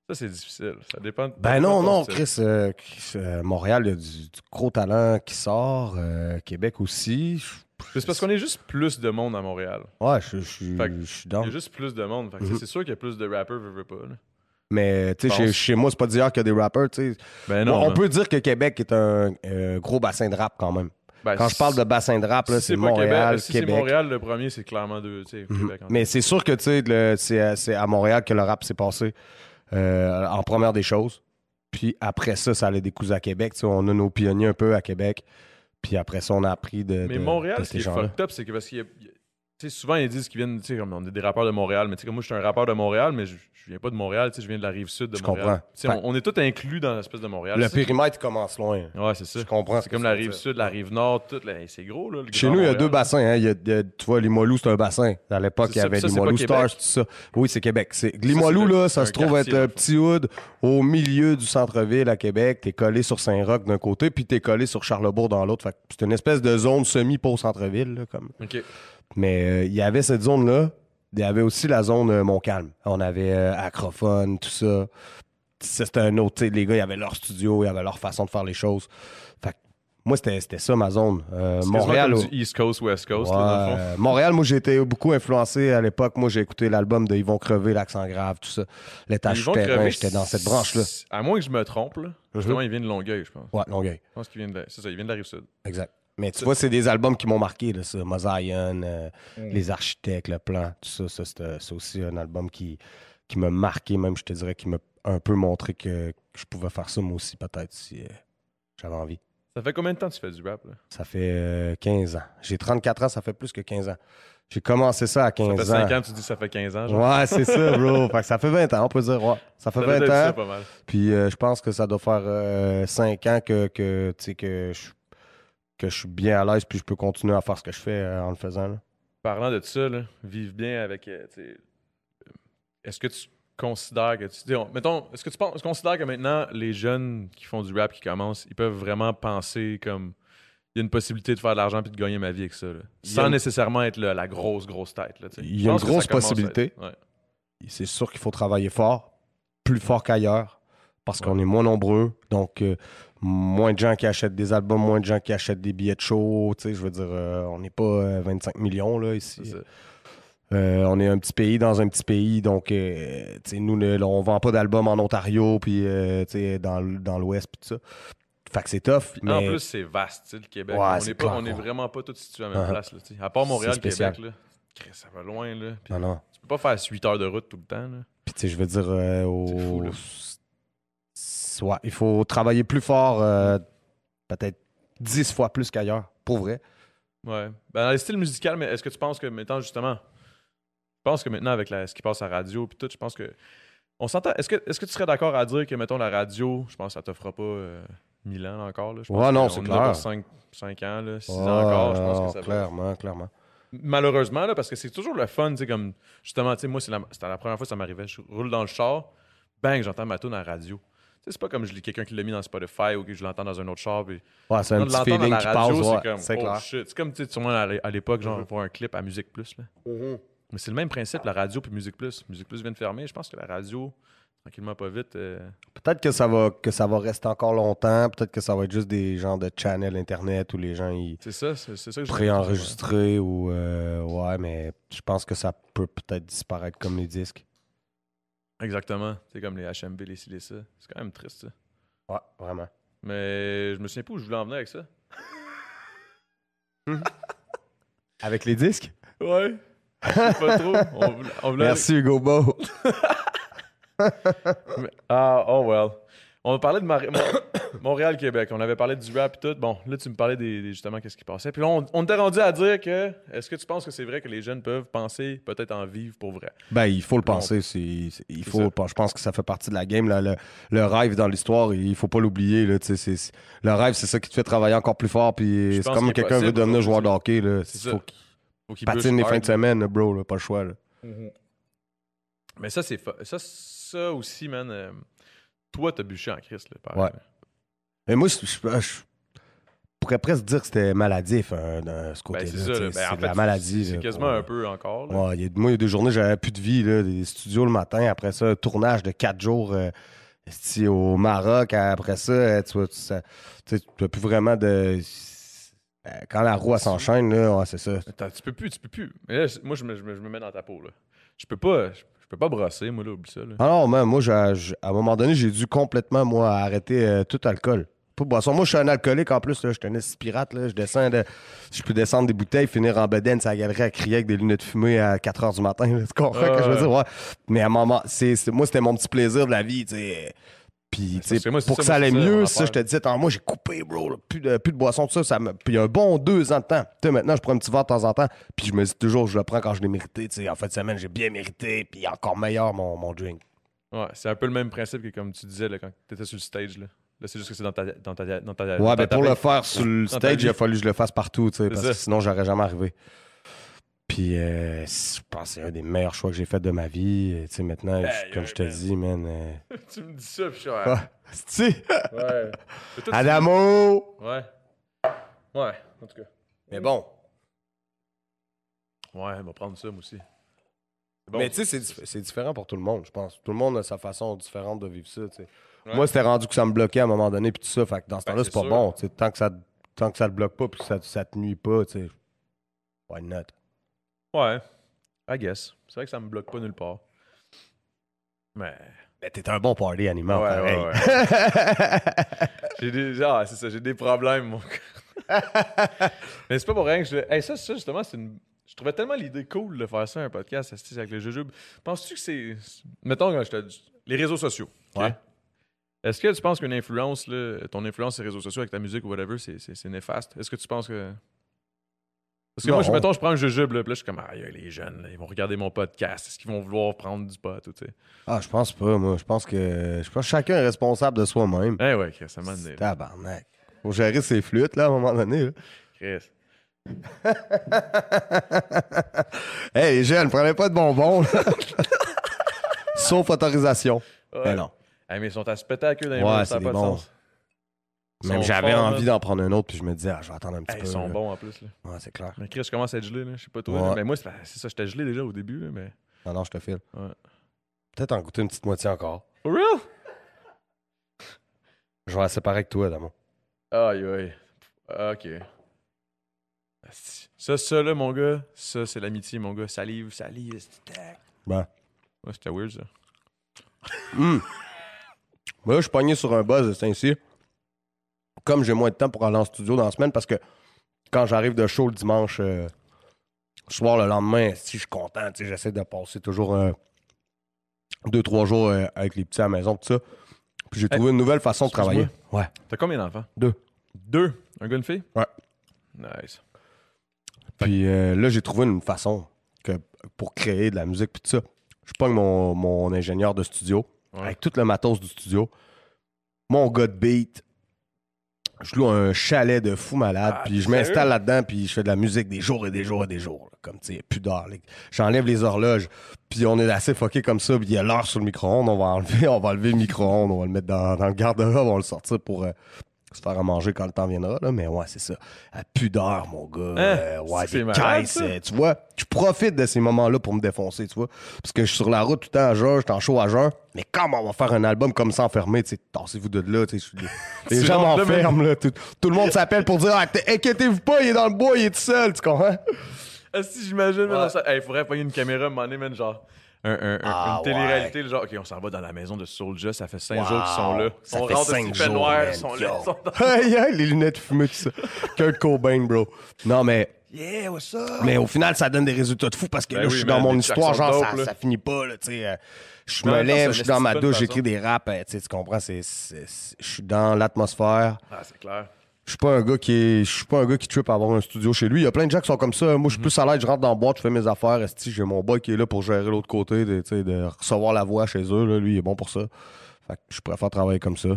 ça c'est difficile. Ça dépend. ça Ben dépend non, de non, style. Chris, euh, euh, Montréal, il y a du, du gros talent qui sort. euh, Québec aussi. Je- C'est parce qu'on est juste plus de monde à Montréal. Ouais, je, je, suis- Fait que je suis Il y a juste plus de monde. Fait que Mhm. C'est sûr qu'il y a plus de veux, veux pas. là. Mais tu sais, chez, moi, c'est pas dire qu'il y a des sais. Ben non. on peut dire que Québec est un euh, gros bassin de rap quand même. Ben, Quand je parle de bassin de rap, là, si c'est Montréal, Québec, si c'est Québec. Montréal, le premier, c'est clairement sais, Mhm. Mais c'est sûr que le- c'est à- Montréal que le rap s'est passé euh, en première des choses. Puis après ça, ça allait des coups à Québec. On a nos pionniers un peu à Québec. Puis après ça, on a appris de. Mais de- Montréal, de ce qui est fucked up, c'est que parce qu'il y a. sais, souvent, ils disent qu'ils viennent, tu sais, comme on est des rappeurs de Montréal, mais tu sais, comme moi, je suis un rappeur de Montréal, mais je, je viens pas de Montréal, tu sais, je viens de la rive sud de Je Montréal. comprends. On, on est tous inclus dans l'espèce de Montréal. Le périmètre commence loin. Ouais, c'est ça. Je comprends ce C'est comme la rive sud, la rive nord, tout. là, c'est gros, là. le Chez nous, il y a deux bassins. Hein. Il y a, il y a- tu vois, Limoilou, c'est un bassin. À l'époque, il y avait Limoilou? Stars, tout ça. Oui, c'est Québec. Limoilou, là, ça se trouve être un petit hood au milieu du centre-ville à Québec. T'es collé sur Saint-Roch d'un côté, puis t'es collé sur Charlebourg dans l'autre. C'est une espèce de zone semi-pour centre-ville, là, comme. OK. Mais euh, il y avait cette zone-là. Il y avait aussi la zone euh, Montcalm. On avait euh, Acrophone, tout ça. C'était un autre. Les gars, ils avaient leur studio, ils avaient leur façon de faire les choses. Fait que moi, c'était ça ma zone. Euh, Montréal. East Coast, West Coast, Ouais, là, dans le fond. euh, Montréal, moi, j'ai été beaucoup influencé à l'époque. Moi, j'ai écouté l'album de Ils vont crever, l'accent grave, tout ça. L'étage Ils crever, j'étais dans cette branche-là. À moins que je me trompe, là. Justement, Mhm. il vient de Longueuil, je pense. Ouais, Longueuil. Je pense qu'il vient de, c'est ça, il vient de la rive sud. Exact. Mais tu vois, c'est des albums qui m'ont marqué, là, ça. Mosaïon, euh, Mm. Les Architectes, Le Plan, tout ça. ça c'est, aussi un album qui, qui m'a marqué, même, je te dirais, qui m'a un peu montré que, que je pouvais faire ça, moi aussi, peut-être, si euh, j'avais envie. Ça fait combien de temps que tu fais du rap, là? Ça fait euh, 15 ans. J'ai 34 ans, ça fait plus que 15 ans. J'ai commencé ça à 15 Ça fait ans. 5 ans, tu dis que ça fait 15 ans, genre. Ouais, c'est ça, bro. Fait que ça fait 20 ans, on peut dire. Ouais. Ça fait Ça doit 20 être ça, ans. pas mal. Puis euh, je pense que ça doit faire 5 ans que, que, tu sais, que, je, que je suis bien à l'aise puis je peux continuer à faire ce que je fais euh, en le faisant. là. Parlant de ça, là, vivre bien avec. euh, Est-ce que tu considères que tu. on- mettons, est-ce que tu penses, considères que maintenant, les jeunes qui font du rap, qui commencent, ils peuvent vraiment penser comme. Il y a une possibilité de faire de l'argent puis de gagner ma vie avec ça, là, sans une- nécessairement être la grosse, grosse tête. Là. Il y a une grosse possibilité. être- ouais. C'est sûr qu'il faut travailler fort, plus fort qu'ailleurs, parce Ouais. qu'on est moins nombreux. Donc, euh, moins de gens qui achètent des albums, moins de gens qui achètent des billets de show. Tu sais, je veux dire, euh, on n'est pas euh, 25 millions là, ici. Euh, on est un petit pays dans un petit pays, donc euh, tu sais, nous, le- on vend pas d'albums en Ontario, puis euh, tu sais, dans, dans l'Ouest, puis tout ça. Fait que c'est tough, mais En plus, c'est vaste, le Québec. Ouais, on n'est pas- clair, on est vraiment pas tous situés à la même Uh-huh. place. Là, à part Montréal. Québec, là. Ça va loin, là. Non, non. Tu peux pas faire 8 heures de route tout le temps, là. Puis tu sais, je veux dire, euh, au- C'est fou, là. s- ouais, il faut travailler plus fort, euh, peut-être 10 fois plus qu'ailleurs, pour vrai. Ouais. Ben, dans les styles musicaux, mais est-ce que tu penses que maintenant, justement, je pense que maintenant, avec la- ce qui passe à la radio puis tout, je pense que. On s'entend. Est-ce que, est-ce que tu serais d'accord à dire que, mettons, la radio, je pense que ça t'offrera pas euh, 1000 ans encore, là. Je pense Ouais, non, c'est clair. pour 5, ans, là, 6 Ouais, ans encore, je pense non, que ça va. Clairement, clairement. Malheureusement, là, parce que c'est toujours le fun, tu sais, comme, justement, tu sais, moi, c'est la- c'était la première fois que ça m'arrivait. Je roule dans le char, bang, j'entends ma tune à la radio. C'est pas comme quelqu'un qui l'a mis dans Spotify ou que je l'entends dans un autre char. puis Ouais, c'est un petit feeling la qui passe, ouais, c'est comme, c'est oh clair. shit. C'est comme, tu sais, à l'é- à l'époque, genre, Mhm. voir un clip à Musique Plus, là. Mais c'est le même principe, la radio puis Musique Plus. Musique Plus vient de fermer. Je pense que la radio, tranquillement, pas vite. euh, Peut-être que ça va que ça va rester encore longtemps, peut-être que ça va être juste des genres de channel internet où les gens ils c'est ça, c'est ça que préenregistrer ou euh, ouais, mais je pense que ça peut peut-être disparaître comme les disques. Exactement. C'est comme les HMV, les ci, les ça. C'est quand même triste, ça. Ouais, vraiment. Mais je me souviens pas où je voulais en venir avec ça. Avec les disques? Ouais. Je sais pas trop. On voulait- on voulait- Merci Hugo Beau. Ah, oh well. On parlait de Mar- Montréal-Québec. On avait parlé du rap et tout. Bon, là, tu me parlais des, des- justement qu'est-ce qui passait. Puis là, on, on t'est rendu à dire que est-ce que tu penses que c'est vrai que les jeunes peuvent penser peut-être en vivre pour vrai? Ben, il faut le penser. c'est- il faut, ça. je pense que ça fait partie de la game. là, le, le rêve dans l'histoire, il faut pas l'oublier. là, Le rêve, c'est ça qui te fait travailler encore plus fort. Puis c'est comme quelqu'un veut devenir joueur de hockey. Là, il faut qu'il qu'ils patine les fins de semaine, là, bro. là, pas le choix. là. Mais ça, c'est ça, ça aussi, man. euh, toi, t'as bûché en Christ, là. Ouais. Mais moi, je, je- je pourrais presque dire que c'était maladif, hein, dans ce Ben, côté-là. c'est tu ça, sais. Ben, c'est en de fait, la maladie. C'est là, quasiment pour- un peu encore, là. Ouais, il y a- moi, il y a des journées, j'avais plus de vie. Là, des studios le matin. Après ça, un tournage de quatre jours euh, esti, au Maroc. Après ça, euh, tu vois, tu sais, tu n'as plus vraiment de. euh, Quand la roue elle s'enchaîne, là, ouais, c'est ça. Attends, tu peux plus, tu peux plus. Mais là, moi, je me, je me- je me mets dans ta peau, là. Je peux pas, je peux pas brosser, moi, là, oublie ça, là. Ah non, man, moi, à un moment donné, j'ai dû complètement, moi, arrêter euh, tout alcool. Pas de boisson. Moi, je suis un alcoolique en plus. Là. Je suis un pirate. Là. Je descends de... Je peux descendre des bouteilles, finir en bedaine la galerie à crier avec des lunettes fumées à 4 h du matin. Tu comprends ce que je veux ouais. dire? Ouais. Mais à un moment, c'est, c'est- moi, c'était mon petit plaisir de la vie. tu sais. Puis, que moi, pour que ça allait mieux, ça, je te disais, attends, moi, j'ai coupé, bro, là, plus, de, plus de boisson, tout ça. ça me... Puis, un bon deux ans de temps. Tu sais, maintenant, je prends un petit verre de temps en temps. Puis, je me dis toujours, je le prends quand je l'ai mérité. Tu sais, en fin de semaine, j'ai bien mérité. Puis, encore meilleur, mon, mon drink. Ouais, c'est un peu le même principe que comme tu disais là, quand tu étais sur le stage. Là, Là, c'est juste que c'est dans ta, dans ta, dans ta, dans Ouais, ta ben, pour le faire sur le stage, il a fallu que je le fasse partout, tu sais, parce que sinon, j'aurais jamais arrivé. Puis, euh, je pense que c'est un des meilleurs choix que j'ai fait de ma vie. Et, Tu sais, maintenant, je- comme je te man. dis, man. euh, tu me dis ça, puis je suis ouais. Ah, c'est-tu? ouais. Tu- Adamo! Ouais. Ouais, en tout cas. Mais bon. Ouais, on va prendre ça, moi aussi. Bon. Mais tu sais, c'est dif- c'est différent pour tout le monde, je pense. Tout le monde a sa façon différente de vivre ça, tu sais. Ouais. Moi, c'était rendu que ça me bloquait à un moment donné, puis tout ça. Fait que dans ce Ben, temps-là, c'est pas sûr. bon. tu sais. Tant que ça tant que ça te bloque pas, puis que ça, ça te nuit pas, tu sais. Why not? Ouais. I guess. C'est vrai que ça me bloque pas nulle part. Mais. Mais t'es un bon party animal, Ouais, pareil. ouais, J'ai des. Ah, c'est ça, j'ai des problèmes, mon. Mais c'est pas pour rien que je. Hey, ça, ça, justement, c'est une. Je trouvais tellement l'idée cool de faire ça, un podcast avec les jujubes. Penses-tu que c'est. Mettons, quand je te dis- Les réseaux sociaux. Ouais. Est-ce que tu penses qu'une influence, là, ton influence sur les réseaux sociaux avec ta musique ou whatever, c'est, c'est, c'est néfaste? Est-ce que tu penses que. Parce que moi, je, mettons, je prends un jujube, là, puis là, je suis comme, ah, les jeunes, là, ils vont regarder mon podcast. Est-ce qu'ils vont vouloir prendre du pot, ou tu sais? Ah, je pense pas, moi. Je pense que je pense que chacun est responsable de soi-même. Eh ouais, Chris, ça m'a donné. Tabarnak. Faut gérer ses flûtes, là, à un moment donné. là. Chris. hey, les jeunes, prenez pas de bonbons, là. Sauf autorisation. Ouais. Mais non. Hey, mais ils sont à se péter à queue dans les Ouais, mains, c'est ça n'a pas de sens. Même j'avais envie d'en prendre un autre, puis je me disais, ah, je vais attendre un petit Hey, peu. ils sont là. bons en plus. Là. Ouais, c'est clair. Mais Chris, je commence à être gelé. Là? Je sais pas toi. Ouais. là, mais moi, c'est c'est ça, j'étais gelé déjà au début. Là, mais... Non, non, je te file. Ouais. Peut-être en goûter une petite moitié encore. For real? Je vais la séparer avec toi, Damo. Aïe, aïe. Ok. Ça, ça, là, mon gars, ça, c'est l'amitié, mon gars. Salive, salive, c'est tac. Ben. Ouais, c'était weird, ça. Hum. Moi, je suis pogné sur un buzz de Saint-Cyr. Comme j'ai moins de temps pour aller en studio dans la semaine, parce que quand j'arrive de show le dimanche euh, soir, le lendemain, si je suis content, tu sais, j'essaie de passer toujours euh, deux, trois jours euh, avec les petits à la maison, tout ça. Puis j'ai trouvé une nouvelle façon de travailler. Ouais. T'as combien d'enfants? Deux. Deux? Un gars, une fille? Ouais. Nice. Puis euh, là, j'ai trouvé une façon que, pour créer de la musique, puis tout ça. Je pogne mon, mon ingénieur de studio, Ouais. avec tout le matos du studio, mon gars de beat. Je loue un chalet de fou malade, Ah, puis je m'installe là-dedans, puis je fais de la musique des jours et des jours et des jours. là, comme, tu sais, plus d'heures. J'enlève les horloges, puis on est assez fucké comme ça, puis il y a l'heure sur le micro-ondes, on va enlever, on va enlever le micro-ondes, on va le mettre dans, dans le garde-robe, on va le sortir pour euh, se faire à manger quand le temps viendra, là. Mais ouais, c'est ça. À plus d'heures, mon gars. Euh, ouais, c'est des malade, caisses, ça. euh, tu vois. Je profite de ces moments-là pour me défoncer, tu vois. Parce que je suis sur la route tout le temps à jeun, je suis en show à jeun. Mais comment on va faire un album comme ça enfermé, tu sais, tassez-vous de là, tu sais. Les Ce gens m'enferment, là. Tout, tout le monde s'appelle pour dire, ah, inquiétez-vous pas, il est dans le bois, il est tout seul, tu comprends? Ah, si j'imagine, Ouais. Hey, faudrait payer une caméra, à un moment donné, man, genre. Un, un- un- Ah, une télé-réalité, genre, OK, on s'en va dans la maison de Soulja, ça fait cinq jours qu'ils sont là. Ça on fait rentre, cinq jours, ils sont là. Yo. ils sont dans- Aïe, aïe, les lunettes fumées, tout ça. Kurt Cobain, bro. Non, mais. Yeah, what's up? Mais au final, ça donne des résultats de fou parce que Ben là, oui, je suis dans mon histoire, genre, ça, dope, là. ça finit pas, là, tu sais. euh, je me lève, je suis dans ma douche, j'écris des raps, euh, tu sais, tu comprends, je suis dans l'atmosphère. Ah, c'est clair. Je suis pas un gars qui est, je suis pas un gars qui trippe à avoir un studio chez lui. Il y a plein de gens qui sont comme ça. Moi, je suis plus à l'aise, je rentre dans la boîte, je fais mes affaires. esti, j'ai mon boy qui est là pour gérer l'autre côté, de, recevoir la voix chez eux. Là. Lui, il est bon pour ça. Fait que je préfère travailler comme ça.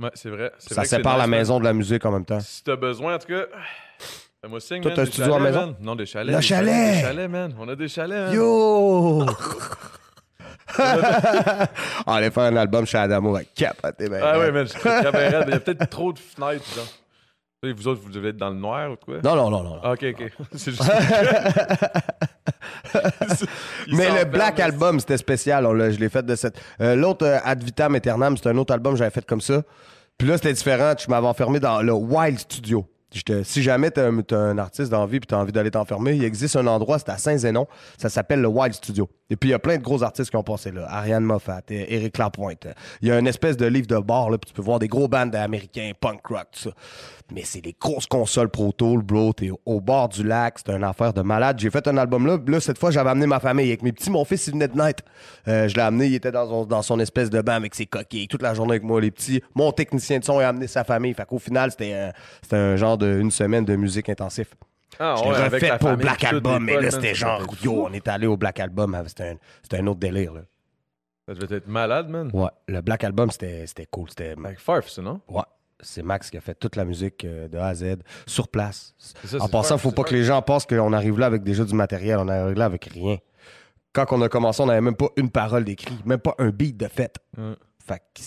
Ouais, c'est vrai. c'est Ça vrai que c'est sépare la nice, maison de la musique en même temps. Si t'as besoin, en tout cas. Fais-moi signe, Toi, man, t'as un studio à chalets, maison? man. Non, des chalets. Le des chalet! Des chalets, man. On a des chalets, man. Yo! Allez faire un album chez Adamo, va capoter, ben. Ah ouais, man, je suis très bien raide. Il y a peut-être trop de fenêtres, genre. Vous autres, vous devez être dans le noir ou quoi? Non, non, non, non. Ah, ok, ok. C'est juste. Mais le Black Album, c'était spécial. On je l'ai fait de cette. Euh, L'autre, euh, Ad Vitam Aeternam, c'était un autre album que j'avais fait comme ça. Puis là, c'était différent. Je m'avais enfermé dans le Wild Studio. Si jamais t'es un, un artiste d'envie puis t'as envie d'aller t'enfermer, il existe un endroit, c'est à Saint-Zénon. Ça s'appelle le Wild Studio. Et puis, il y a plein de gros artistes qui ont passé là. Ariane Moffat, Eric Lapointe. Il y a une espèce de livre de bar, là, puis tu peux voir des gros bands américains, punk rock, tout ça. Mais c'est des grosses consoles Pro Tool, bro. T'es au bord du lac, c'est une affaire de malade. J'ai fait un album là. Là, cette fois, j'avais amené ma famille. Avec mes petits, mon fils, il venait de naître. Euh, je l'ai amené, il était dans son, espèce de banc avec ses coquilles, toute la journée avec moi, les petits. Mon technicien de son a amené sa famille. Fait qu'au final, c'était un, un genre de une semaine de musique intensif. Ah, Je ouais, refait pour famille, Black Album, mais là, c'était genre, yo, on est allé au Black Album, c'était un, autre délire, là. Ça devait être malade, man. Ouais, le Black Album, c'était cool. C'était, Avec Farf, ça, non? ouais, c'est Max qui a fait toute la musique euh, de A à Z, sur place. Ça, En passant, Farf, faut c'est pas que les gens pensent qu'on arrive là avec déjà du matériel. On arrive là avec rien. Quand on a commencé, on n'avait même pas une parole d'écrit, même pas un beat de fête. Fait que,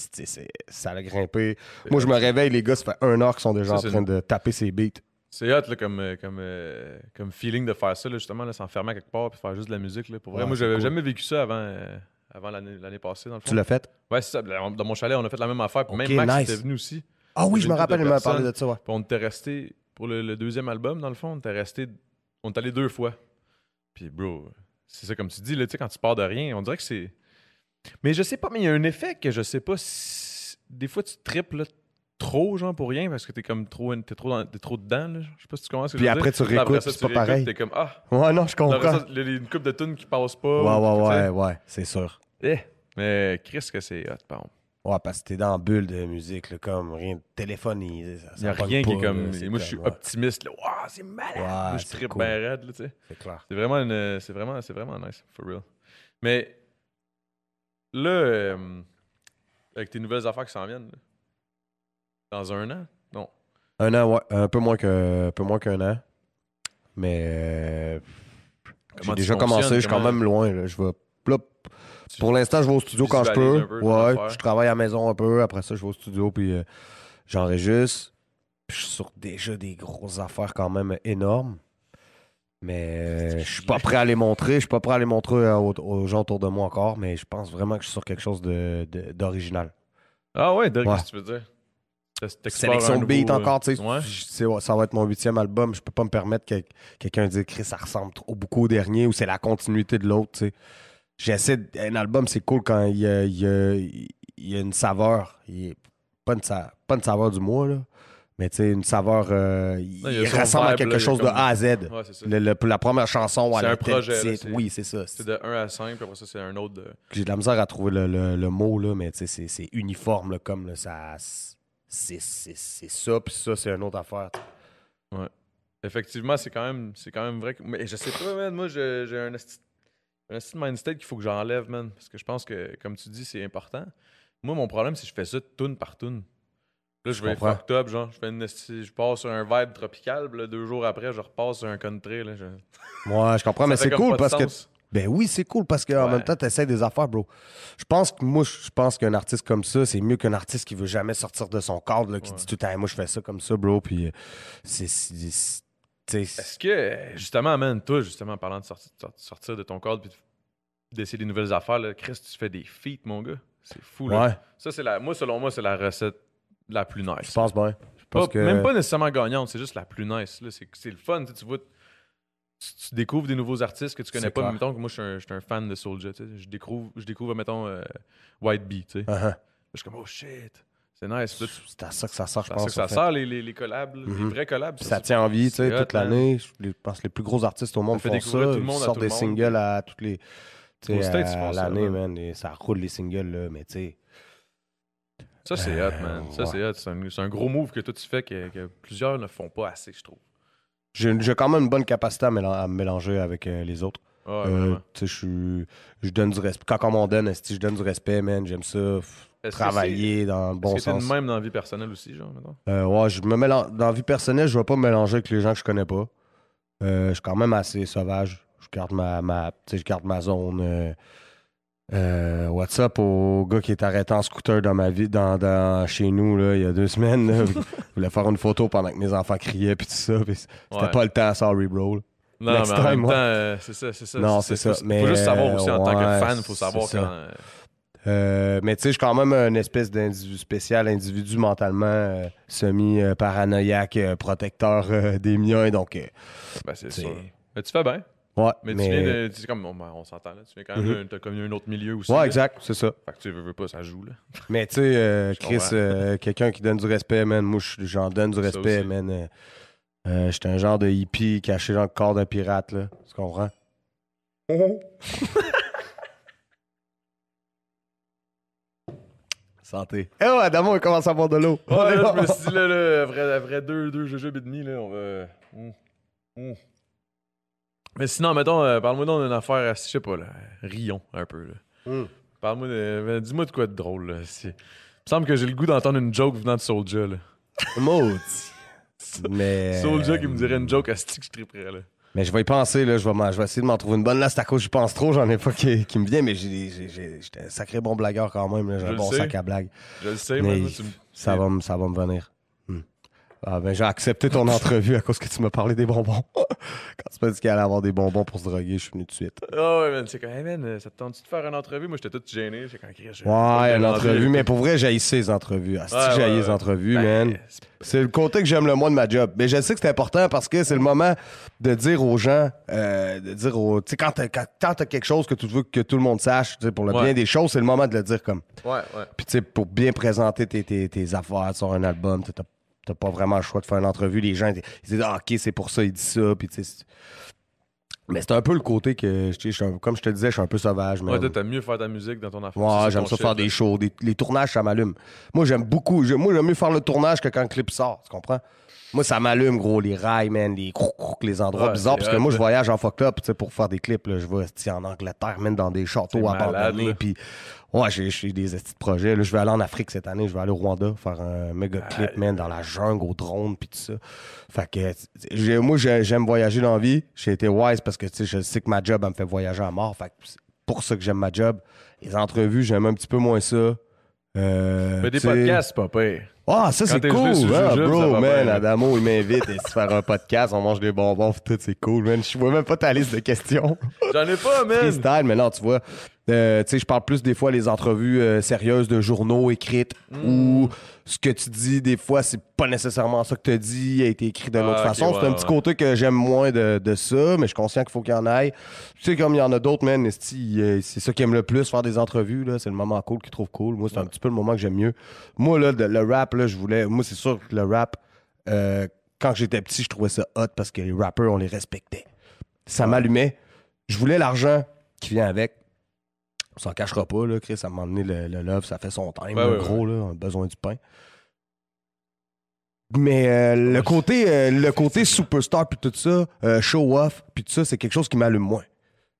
ça a grimpé. Moi, je me réveille, les gars, ça fait un heure qu'ils sont déjà Ça, en train une- de taper ces beats. C'est hot là, comme, euh, comme, euh, comme feeling de faire ça, là, justement, là, s'enfermer à quelque part et faire juste de la musique. Là. Pour vrai, Ouais, moi, j'avais cool. jamais vécu ça avant, euh, avant l'année, l'année passée, dans le fond. Tu l'as fait? Ouais, c'est ça. Dans dans mon chalet, on a fait la même affaire. Puis Ok, même Max nice. était venu aussi. Ah oui, je me rappelle, il m'a parlé de ça, ouais. Puis on était resté, pour le, le deuxième album, dans le fond, on était resté, on est allé deux fois. Puis, bro, c'est ça, comme tu dis, là, tu sais, quand tu pars de rien, on dirait que c'est. Mais je sais pas, mais il y a un effet que je sais pas si. Des fois, tu triples là, trop, genre, pour rien, parce que t'es comme trop, t'es trop, dans- t'es trop dedans, là. Je sais pas si tu comprends ce que Puis je veux après, dire. tu réécoutes, ça, c'est tu pas réécoutes, pareil. T'es comme, ah, Ouais, non, je Après comprends. ça, il y a une coupe de tunes qui passent pas. Ouais, ou- ouais, ouais, ouais, c'est sûr. Eh, Mais Chris, que c'est hot, pardon. Ouais, parce que t'es dans la bulle de musique, là, comme rien de téléphone. Il n'y a rien qui est comme. là, moi, je suis ouais, optimiste, là. Waouh, c'est malade. Ouais, Moi, je cool. bien raide, là, tu sais. C'est clair. C'est vraiment, une- c'est vraiment, c'est vraiment nice, for real. Mais là, euh, avec tes nouvelles affaires qui s'en viennent, là, dans un an, non. Un an, ouais. Un peu moins qu'un an. Mais euh, j'ai déjà commencé, je suis quand même loin. Là. Je vais, là, pour l'instant, je vais au studio quand je peux. peu ouais, je travaille à la maison un peu. Après ça, je vais au studio puis euh, j'enregistre. Je suis sur déjà des grosses affaires quand même énormes. Mais euh, je suis pas prêt à les montrer. Je suis pas prêt à les montrer aux, aux gens autour de moi encore. Mais je pense vraiment que je suis sur quelque chose de- de- d'original. Ah ouais, Ouais. qu'est-ce que tu veux dire? Sélection de euh, encore, tu sais. Ouais. ouais, Ça va être mon huitième album. Je peux pas me permettre que quelqu'un dise Chris, ça ressemble trop beaucoup au dernier ou c'est la continuité de l'autre, tu sais. J'essaie. Un album, c'est cool quand il y a, il y a- il y a une saveur. Il pas, une sa- pas une saveur du mois, là. Mais tu sais, une saveur. euh, il Non, ressemble à quelque là, chose de A à Z. Ouais, c'est ça. Le- le- la première chanson, C'est elle a un projet, là, Oui, c'est ça. C'est de 1 à 5, puis après ça, c'est un autre de. J'ai de la misère à trouver le, le- mot, là, mais tu sais, c'est- uniforme, là, comme ça. C'est ça, puis ça, c'est une autre affaire. Effectivement, c'est quand même, c'est quand même vrai. Que... Mais je sais pas, man. Moi, j'ai un un esti de mindset qu'il faut que j'enlève, man. Parce que je pense que, comme tu dis, c'est important. Moi, mon problème, c'est que je fais ça tune par tune. Là, je Je vais fucked up, genre. Je, fais une je pars sur un vibe tropical, là, deux jours après, je repasse sur un country. Là, je... Moi, je comprends, mais c'est cool parce que. Ben oui, c'est cool parce qu'en Ouais. même temps, tu essaies des affaires, bro. Je pense que moi, je pense qu'un artiste comme ça, c'est mieux qu'un artiste qui veut jamais sortir de son cadre, là, qui Ouais. dit tout temps, moi, je fais ça comme ça, bro. Puis, euh, c'est. Est-ce que, justement, man, toi, justement, en parlant de sortir, de sortir de ton cadre puis de- d'essayer des nouvelles affaires, là, Chris, tu fais des feats, mon gars? C'est fou, là. Ouais, Ça, c'est la. Moi, selon moi, c'est la recette la plus nice. je pense bien. Je Pas- pense que. Même pas nécessairement gagnante, c'est juste la plus nice. C'est c'est le fun. Tu vois, tu, tu découvres des nouveaux artistes que tu connais C'est pas. clair. Mettons que moi, je suis un, je suis un fan de Soulja. tu sais. Je découvre, je découvre mettons, euh, White Bee. tu sais. Là, Uh-huh. Je suis comme, oh shit, c'est nice. C'est à ça que ça sort, je c'est à ça pense. que ça sort, les, les, les collabs, les Mhm. vrais collabs. Ça tient en vie, tu sais, c'est toute l'année. Je pense que les plus gros artistes au monde font ça. tout le monde Ils sortent des singles à toutes les. tu sais, l'année, man. Et ça roule les singles, là. Mais tu sais. Ça, c'est Euh, hot, man. Ça, ouais. c'est hot. C'est un, c'est un gros move que toi, tu fais que, que plusieurs ne font pas assez, je trouve. J'ai quand même une bonne capacité à, me mélanger avec euh, les autres. Euh, je donne du respect. Quand on m'en donne, je donne du respect, man. J'aime ça. que Travailler dans le bon que sens. de même dans la vie personnelle aussi, genre? Euh, ouais, je me mélange. Dans la vie personnelle, je vais pas me mélanger avec les gens que je connais pas. Je suis quand même assez sauvage. Je garde ma, ma, je garde ma zone. Euh, what's up au gars qui est arrêté en scooter dans ma vie, dans, dans- chez nous, là, il y a deux semaines. là. Il voulait faire une photo pendant que mes enfants criaient, puis tout ça. C'était Ouais. pas le temps, sorry, bro. là. Non, Next mais en même time, temps, euh, c'est ça, c'est ça. Non, c'est ça, Faut, mais, faut juste savoir aussi en tant que fan, faut savoir quand. ça. euh, Euh, mais tu sais, je suis quand même une espèce d'individu spécial, individu mentalement semi-paranoïaque, protecteur des miens. Donc, ben, c'est. Mais tu fais bien. Ouais, Mais, mais. tu viens de. tu sais, comme, on, ben, on s'entend là. Tu viens quand même Mhm. d'un- t'as comme un autre milieu aussi. Ouais, là. exact, c'est ça. Fait que tu veux, veux pas, ça joue là. Mais tu sais, euh, Chris, euh, quelqu'un qui donne du respect, man. Moi, je- j'en donne du respect, man. Euh, euh, J'étais un genre de hippie caché dans le corps d'un pirate, là. Tu comprends? Santé. Eh ouais, Adamo, il commence à boire de l'eau. Ouais, là, je me suis dit, là, là, vrai, après deux, deux jujubes et demi, là, on va. Hum, hum. Mais sinon, mettons, euh, parle-moi donc d'une affaire, euh, je sais pas, là. Rions un peu, là. Hum. Parle-moi de. ben, Dis-moi de quoi de drôle, là. Il me semble que j'ai le goût d'entendre une joke venant de Soulja, là. Maudit. Mais. Soulja qui me dirait une joke à stick, je triperais, là. Mais je vais y penser, là. Je vais, je vais essayer de m'en trouver une bonne. Là, c'est à cause que j'y pense trop. J'en ai pas qui, qui me vient, mais j'ai- j'ai- j'ai- j'étais un sacré bon blagueur quand même. là. J'ai Je un bon sais. sac à blagues. Je le sais, Mais moi, tu ça, va, me- ça va me venir. Ah, ben, j'ai accepté ton entrevue à cause que tu m'as parlé des bonbons. Quand tu m'as dit qu'il allait avoir des bonbons pour se droguer, je suis venu tout de suite. Ah ouais, man, c'est comme, hey man, ça te tente-tu de faire une entrevue? Moi, j'étais tout gêné. J'ai quand Ouais, une entrevue, mais pour vrai, j'ai ces entrevues. Ah, Ouais, les entrevues, Ben, man. C'est le côté que j'aime le moins de ma job. Mais je sais que c'est important parce que c'est le moment de dire aux gens, euh, de dire aux. Tu sais, quand t'as quand- t'as quelque chose que tu veux que tout le monde sache, pour le Ouais. bien des choses, c'est le moment de le dire comme. Ouais, ouais. Puis, tu sais, pour bien présenter tes, tes, tes affaires sur un album, t'as- t'as pas vraiment le choix de faire une entrevue. Les gens, ils disent, ah, OK, c'est pour ça, il dit ça. Puis, tu sais, c'est- mais c'est un peu le côté que, comme je te disais, je suis un peu sauvage. Ouais, toi, t'aimes mieux faire ta musique dans ton affaire. Ouais, j'aime ça faire des shows. Des- les tournages, ça m'allume. Moi, j'aime beaucoup. moi, j'aime mieux faire le tournage que quand le clip sort. Tu comprends? Moi, ça m'allume, gros, les rails, man, les crou- crou- les endroits Ouais, bizarres. Parce que moi, je voyage en fucked up, tu sais, pour faire des clips. Là, je vais en Angleterre, même dans des châteaux abandonnés. Puis, ouais, j'ai des petits projets. Là, je vais aller en Afrique cette année. Je vais aller au Rwanda faire un méga clip, man, dans la jungle, au drone, puis tout ça. Fait que, moi, j'ai- j'aime voyager dans la vie. J'ai été wise parce que, tu sais, je sais que ma job, elle me fait voyager à mort. Fait que c'est pour ça que j'aime ma job. Les entrevues, j'aime un petit peu moins ça. Euh, Mais des podcasts, pas pire. Ah, ça, Quand c'est cool. Ah, ça bro, man, bien, Adamo, il m'invite à se faire un podcast. On mange des bonbons, tout, c'est cool, man. Je vois même pas ta liste de questions. J'en ai pas, man. Freestyle, mais non, tu vois. Euh, tu sais, je parle plus des fois les entrevues euh, sérieuses de journaux écrites Mm. où ce que tu dis, des fois, c'est pas nécessairement ça que tu dit, a été écrit d'une Ah, autre façon. c'est un petit ouais. côté que j'aime moins de, de ça, mais je suis conscient qu'il faut qu'il y en aille. Tu sais, comme il y en a d'autres, man, euh, c'est ça qu'ils aiment le plus, faire des entrevues, là. C'est le moment cool qu'ils trouvent cool. Moi, c'est un petit peu le moment que j'aime mieux. Moi, là, de- le rap, là, je voulais. Moi, c'est sûr que le rap, euh, quand j'étais petit, je trouvais ça hot parce que les rappers, on les respectait. Ça m'allumait. Je voulais l'argent qui vient avec. On s'en cachera pas, là, Chris, à un moment donné, le, le love, ça fait son time, Ouais, là, ouais, gros, là, on a besoin du pain. Mais euh, le côté, euh, le côté superstar puis tout ça, euh, show off puis tout ça, c'est quelque chose qui m'allume moins.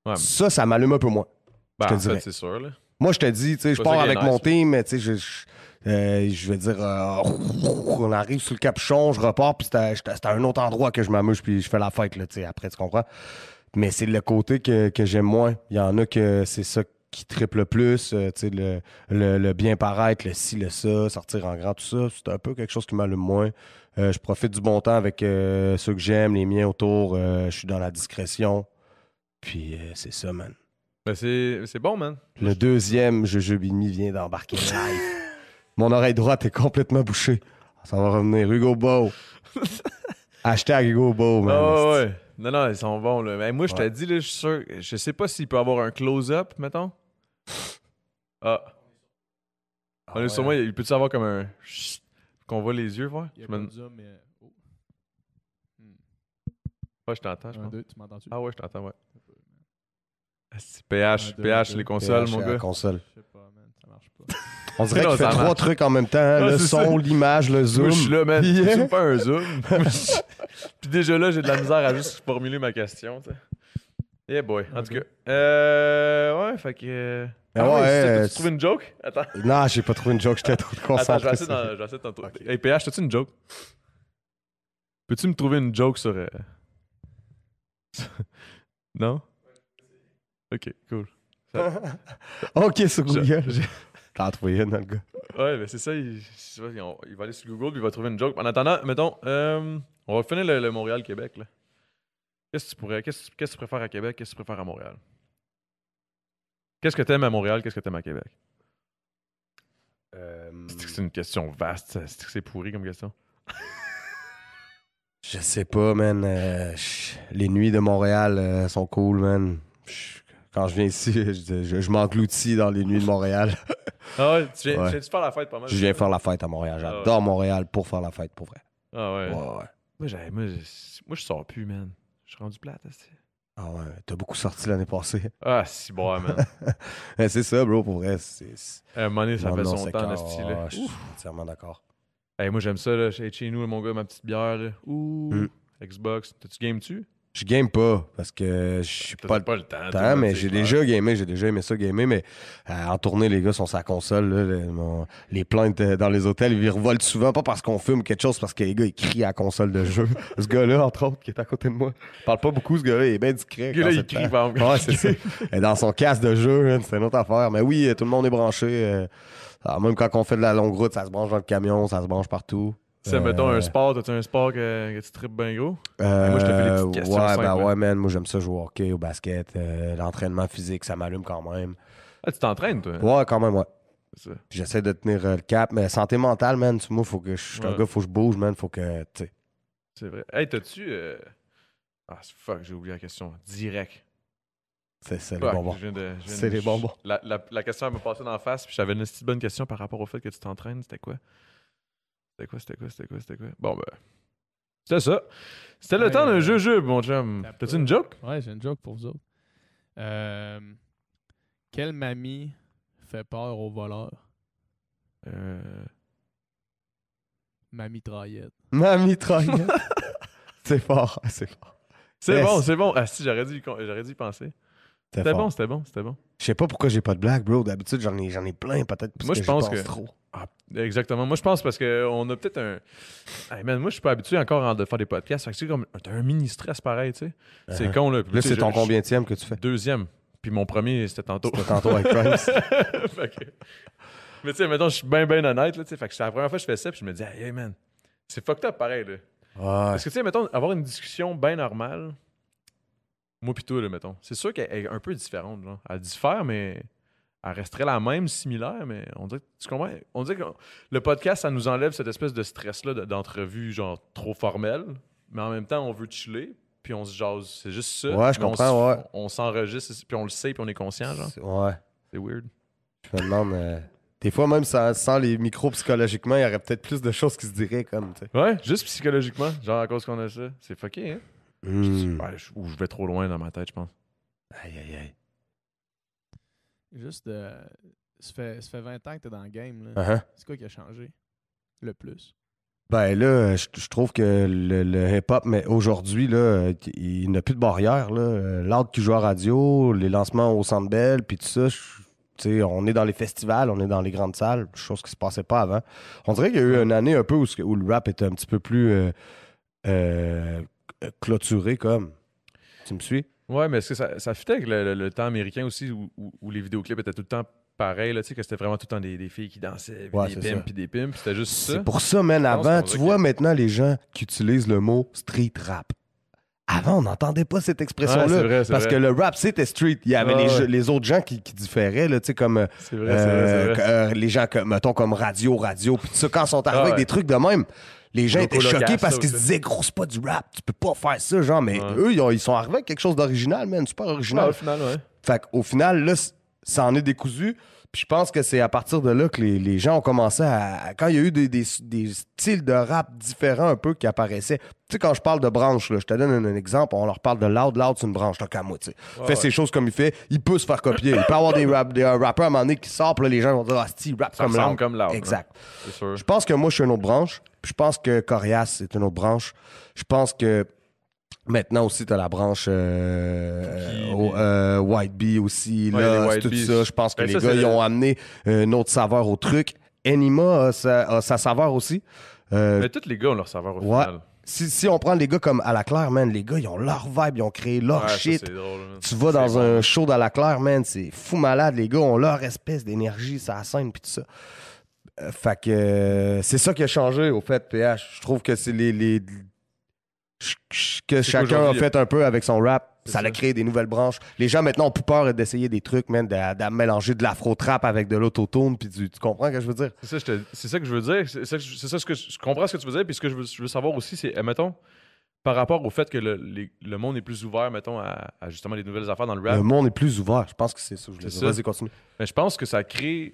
Ouais, Ça, ça m'allume un peu moins. Ben, je te en fait, dirais. c'est sûr, là. Moi, je te dis, tu sais, je pars avec nice, mon team, mais tu sais, je, je, je vais dire, on arrive sur le capuchon, je repars, puis c'est à, c'est à un autre endroit que je m'amuse, puis je fais la fête, là, tu sais, après, tu comprends? Mais c'est le côté que, que j'aime moins. Il y en a que c'est ça qui triple le plus, euh, tu sais, le, le, le bien paraître, le ci, le ça, sortir en grand, tout ça, c'est un peu quelque chose qui m'allume moins. Euh, je profite du bon temps avec euh, ceux que j'aime, les miens autour, euh, je suis dans la discrétion, puis c'est ça, man. Ben, c'est bon, man. Le deuxième jeu Bini vient d'embarquer live. Mon oreille droite est complètement bouchée. Ça va revenir. Hugo Beau. Hashtag Hugo Beau, man. Ah ouais. Non, non, ils sont bons, là. Mais moi, je te Ouais. dis, là, je suis sûr. Je sais pas s'il peut avoir un close-up, mettons. Ah. On est ouais. sur moi, il peut-tu avoir comme un. chut, Qu'on voit les yeux, voir? Il y a Je pas me... de zoom, mais. Oh. Ouais, je t'entends, je Un, pense. deux, tu m'entends-tu? Ah ouais, je t'entends, ouais. Ah, c'est PH, Un, deux, PH, deux. les consoles, PH mon à la gars. console. Je sais pas, man, ça marche pas. On dirait qu'il fait trois marche. trucs en même temps. hein. Ouais, le son, l'image, le zoom. Moi, je suis là, man. Yeah. Tu fais un zoom. Puis déjà là, j'ai de la misère à juste formuler ma question, tu sais. Yeah, boy. En tout cas. Euh. Ouais, fait que. Ben ah ouais, euh, t'as-tu trouvé une joke? Attends. Non, j'ai pas trouvé une joke. J'étais trop Attends, je concentré. d'en- je vais essayer. Hey, PH, t'as-tu une joke? Peux-tu me trouver une joke sur. euh, non? Ok, cool. ok, sur Je- Google. j'ai- T'en as trouvé une, hein, le gars. Ouais, mais c'est ça, il, va aller sur Google puis il va trouver une joke. En attendant, mettons, euh, on va finir le, le Montréal-Québec. là. Qu'est-ce que tu pourrais. Qu'est-ce qu'est-ce que tu préfères à Québec? Qu'est-ce que tu préfères à Montréal? Qu'est-ce que t'aimes à Montréal? Qu'est-ce que t'aimes à Québec? Euh, C'est une question vaste. C'est que c'est pourri comme question? Je sais pas, man. euh, les nuits de Montréal euh, sont cool, man. Je- Quand je viens ici, je, je- je m'engloutis dans les nuits de Montréal. Ah ouais, tu viens, Ouais. tu faire la fête pas mal? je viens faire la fête à Montréal. Ah ouais. J'adore Montréal pour faire la fête, pour vrai. Ah ouais. Ouais, ouais. Moi, j'avais- moi, je- moi, je sors plus, man. Je suis rendu plate. Ah ouais, t'as beaucoup sorti l'année passée. Ah, si bon, man. Eh, c'est ça, bro, pour vrai. C'est, c'est- À un moment donné, ça Non, fait non, son temps, quand- esti, là. Ah, Je suis entièrement d'accord. Hey, moi, j'aime ça, là. Chez chez nous, mon gars, ma petite bière, là. Ouh. Mm. Xbox. T'as-tu game-tu? Je game pas parce que je suis pas pas, le temps. mais j'ai déjà gamé, j'ai déjà aimé ça gamer, mais euh, en tournée, les gars sont sur la console. là, le- mon- les plaintes euh, dans les hôtels, ils revoltent souvent, pas parce qu'on fume quelque chose, parce que les gars, ils crient à la console de jeu. ce gars-là, entre autres, qui est à côté de moi, il parle pas beaucoup, ce gars-là, il est bien discret. Le gars, quand là, c'est il crie, par. Ouais, c'est ça. Et dans son casque de jeu, hein, c'est une autre affaire. Mais oui, euh, tout le monde est branché. alors même quand on fait de la longue route, ça se branche dans le camion, ça se branche partout. Tu sais, Euh, mettons un sport, t'as-tu un sport que, que tu tripes bien gros? Euh, moi, je te fais des petites questions Ouais, simples, ben ouais, man. Moi, j'aime ça jouer au hockey, au basket. euh, L'entraînement physique, ça m'allume quand même. Ah, tu t'entraînes, toi? Ouais, quand même, ouais. C'est ça. J'essaie de tenir euh, le cap. Mais santé mentale, man, tu- moi, faut que je suis un gars, faut que je bouge, man. Faut que, tu sais. C'est vrai. Hey, t'as-tu. euh, Ah, fuck, j'ai oublié la question. Direct. C'est c'est les bonbons. je viens de- je viens C'est de- les bonbons. La, la, la question, elle me passait d'en face, puis j'avais une petite bonne question par rapport au fait que tu t'entraînes. C'était quoi? C'était quoi, c'était quoi, c'était quoi, c'était quoi? Bon, ben. C'était ça. C'était le temps d'un euh, jeu-jeu, mon chum. t'as T'as-tu une joke? Ouais, j'ai une joke pour vous autres. Euh, quelle mamie fait peur aux voleurs? Euh. Mamie Traillette. Ma mitraillette. c'est fort, c'est fort. C'est Yes. bon, c'est bon. Ah, si, j'aurais dû, j'aurais dû y penser. C'était bon, c'était bon, c'était bon. Je sais pas pourquoi j'ai pas de blague, bro. D'habitude, j'en ai, j'en ai plein, peut-être. parce Moi, je pense que- trop. Ah, exactement. Moi, je pense parce qu'on a peut-être un. Hey, man, moi, je suis pas habitué encore à de faire des podcasts. Fait que c'est comme. T'as un mini stress pareil, tu sais. C'est Uh-huh. con, là. Là, c'est ton je- combien que tu fais? Deuxième. Puis mon premier, c'était tantôt. C'était tantôt avec que- Mais tu sais, mettons, je suis bien, bien honnête, là, tu sais. Fait que c'est la première fois que je fais ça, puis je me dis, hey, man, c'est fucked up pareil, là. Ouais. Parce que, tu sais, mettons, avoir une discussion bien normale, moi pis toi, là, mettons, c'est sûr qu'elle est un peu différente, genre. Elle diffère, mais elle resterait la même, similaire, mais on dirait, tu comprends? On dirait que le podcast, ça nous enlève cette espèce de stress-là de- d'entrevue, genre, trop formelle, mais en même temps, on veut chiller, puis on se jase. C'est juste ça. Ouais, je comprends, ouais. On s'enregistre, puis on le sait, puis on est conscient, genre. Ouais. C'est weird. Je me demande. euh, Des fois, même sans, sans les micros psychologiquement, il y aurait peut-être plus de choses qui se diraient comme, tu sais. Ouais, juste psychologiquement, genre à cause qu'on a ça. C'est fucké, hein? Hmm. Ouais, je- ou je vais trop loin dans ma tête, je pense. Aïe, aïe, aïe. Juste, ça, fait, ça fait 20 ans que t'es dans le game. Là. Uh-huh. C'est quoi qui a changé le plus? Ben là, je, je trouve que le, le hip-hop, mais aujourd'hui, là, il n'a plus de barrière. L'art qui joue à radio, les lancements au Centre Bell, puis tout ça, je- tu sais, on est dans les festivals, on est dans les grandes salles, chose qui se passait pas avant. On dirait qu'il y a eu une année un peu où, où le rap était un petit peu plus euh, euh, clôturé, comme. Tu me suis? Ouais, mais est-ce que ça, ça fitait avec le, le- le temps américain aussi où, où- où les vidéoclips étaient tout le temps pareils, là, tu sais, que c'était vraiment tout le temps des, des filles qui dansaient, puis Ouais, des pimps, puis des pimps, puis c'était juste ça. C'est pour ça, man, avant, tu vois maintenant les gens qui utilisent le mot street rap. Avant, on n'entendait pas cette expression-là. parce vrai. que le rap, c'était street. Il y avait Ouais, les, ouais. les autres gens qui, qui différaient, là, tu sais, comme euh, C'est vrai, c'est vrai, euh, les gens, comme, mettons, comme Radio, Radio, puis ça, quand ils sont arrivés Ah avec des trucs de même, les gens étaient choqués parce qu'ils se disaient, gros, c'est pas du rap, tu peux pas faire ça, genre, mais Ouais. eux, ils, ont- ils sont arrivés avec quelque chose d'original, man, super Ouais, original. au final, ouais. Fait qu'au final, là, ça en est décousu. Puis je pense que c'est à partir de là que les, les gens ont commencé à. Quand il y a eu des, des- des styles de rap différents un peu qui apparaissaient. Tu sais, quand je parle de branche, là, je te donne un, un exemple. On leur parle de Loud. Loud, c'est une branche. Tant qu'à moi, tu sais. fait ouais. ses choses comme il fait. Il peut se faire copier. Il peut avoir des, rap, des un rappeurs à un moment donné qui sort. Puis là, les gens vont dire Ah, si, rap comme Loud. comme Loud, Exact. Sûr. Je pense que moi, je suis une autre branche. Puis je pense que Corias, c'est une autre branche. Je pense que maintenant aussi, tu as la branche euh, euh, White Bee aussi. Ouais, là, White tout Bees. ça. Je pense que Ben, les ça, gars, ils ont amené une autre saveur au truc. Enima a sa, a sa saveur aussi. Euh, Mais tous les gars ont leur savoir au Ouais. final. si, si on prend les gars comme à la Claire, man, les gars, ils ont leur vibe, ils ont créé leur Ouais, shit. drôle. Tu vas dans un show dans la Claire, man, c'est fou malade. Les gars ont leur espèce d'énergie, ça scène, puis tout ça. Fait que c'est ça qui a changé, au fait, PH. Je trouve que c'est les. Que chacun a fait un peu avec son rap. Ça a créé des nouvelles branches. Les gens maintenant ont plus peur d'essayer des trucs, man, de, de mélanger de l'afro-trap avec de l'autotune, puis tu comprends ce que je veux dire? C'est ça, que je veux dire. C'est ça, ce que je, je comprends ce que tu veux dire. Puis ce que je veux, je veux savoir aussi, c'est, admettons, par rapport au fait que le, les- le monde est plus ouvert, mettons, à, à justement les nouvelles affaires dans le rap. Le monde est plus ouvert. Je pense que c'est Je ça. Vas-y, continue. Mais je pense que ça crée.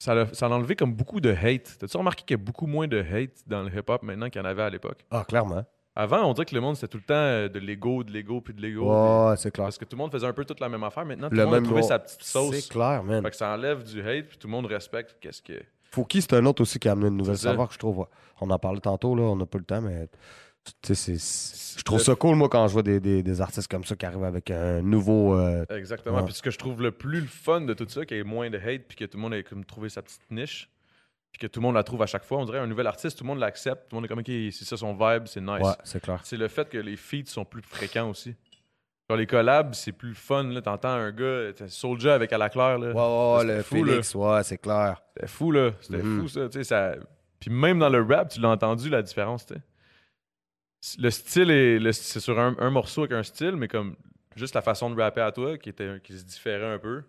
Ça a, ça a enlevé comme beaucoup de hate. T'as-tu remarqué qu'il y a beaucoup moins de hate dans le hip-hop maintenant qu'il y en avait à l'époque? Ah, clairement. Avant, on dirait que le monde, c'était tout le temps euh, de l'ego, de l'ego, puis de l'ego. Ouais, c'est clair. Parce que tout le monde faisait un peu toute la même affaire. Maintenant, tout Le le monde même a trouvé sa petite sauce. C'est clair, man. Fait que ça enlève du hate, puis tout le monde respecte. Qu'est-ce que. Fouki, c'est un autre aussi qui a amené une nouvelle savoir que je trouve. On en parlait tantôt, là, on n'a pas le temps, mais tu sais, c'est- c'est- je trouve ça cool, moi, quand je vois des, des- des artistes comme ça qui arrivent avec un nouveau. euh, Exactement. Ouais. Puis ce que je trouve le plus le fun de tout ça, qu'il y ait moins de hate, puis que tout le monde ait comme trouvé sa petite niche, puis que tout le monde la trouve à chaque fois. On dirait un nouvel artiste, tout le monde l'accepte, tout le monde est comme, ok, c'est ça son vibe, c'est nice. Ouais, c'est clair. C'est le fait que les feats sont plus fréquents aussi. Genre les collabs, c'est plus fun. là. T'entends un gars, Soulja avec Alaclaire, là. Ouais, C'était le fou, Félix, ouais, c'est clair. C'était fou, là. C'était Mhm. fou, ça. Tu sais, ça... Puis même dans le rap, tu l'as entendu, la différence, tu sais. Le style est... C'est sur un, un morceau avec un style, mais comme juste la façon de rapper à toi, qui, était... qui se différait un peu,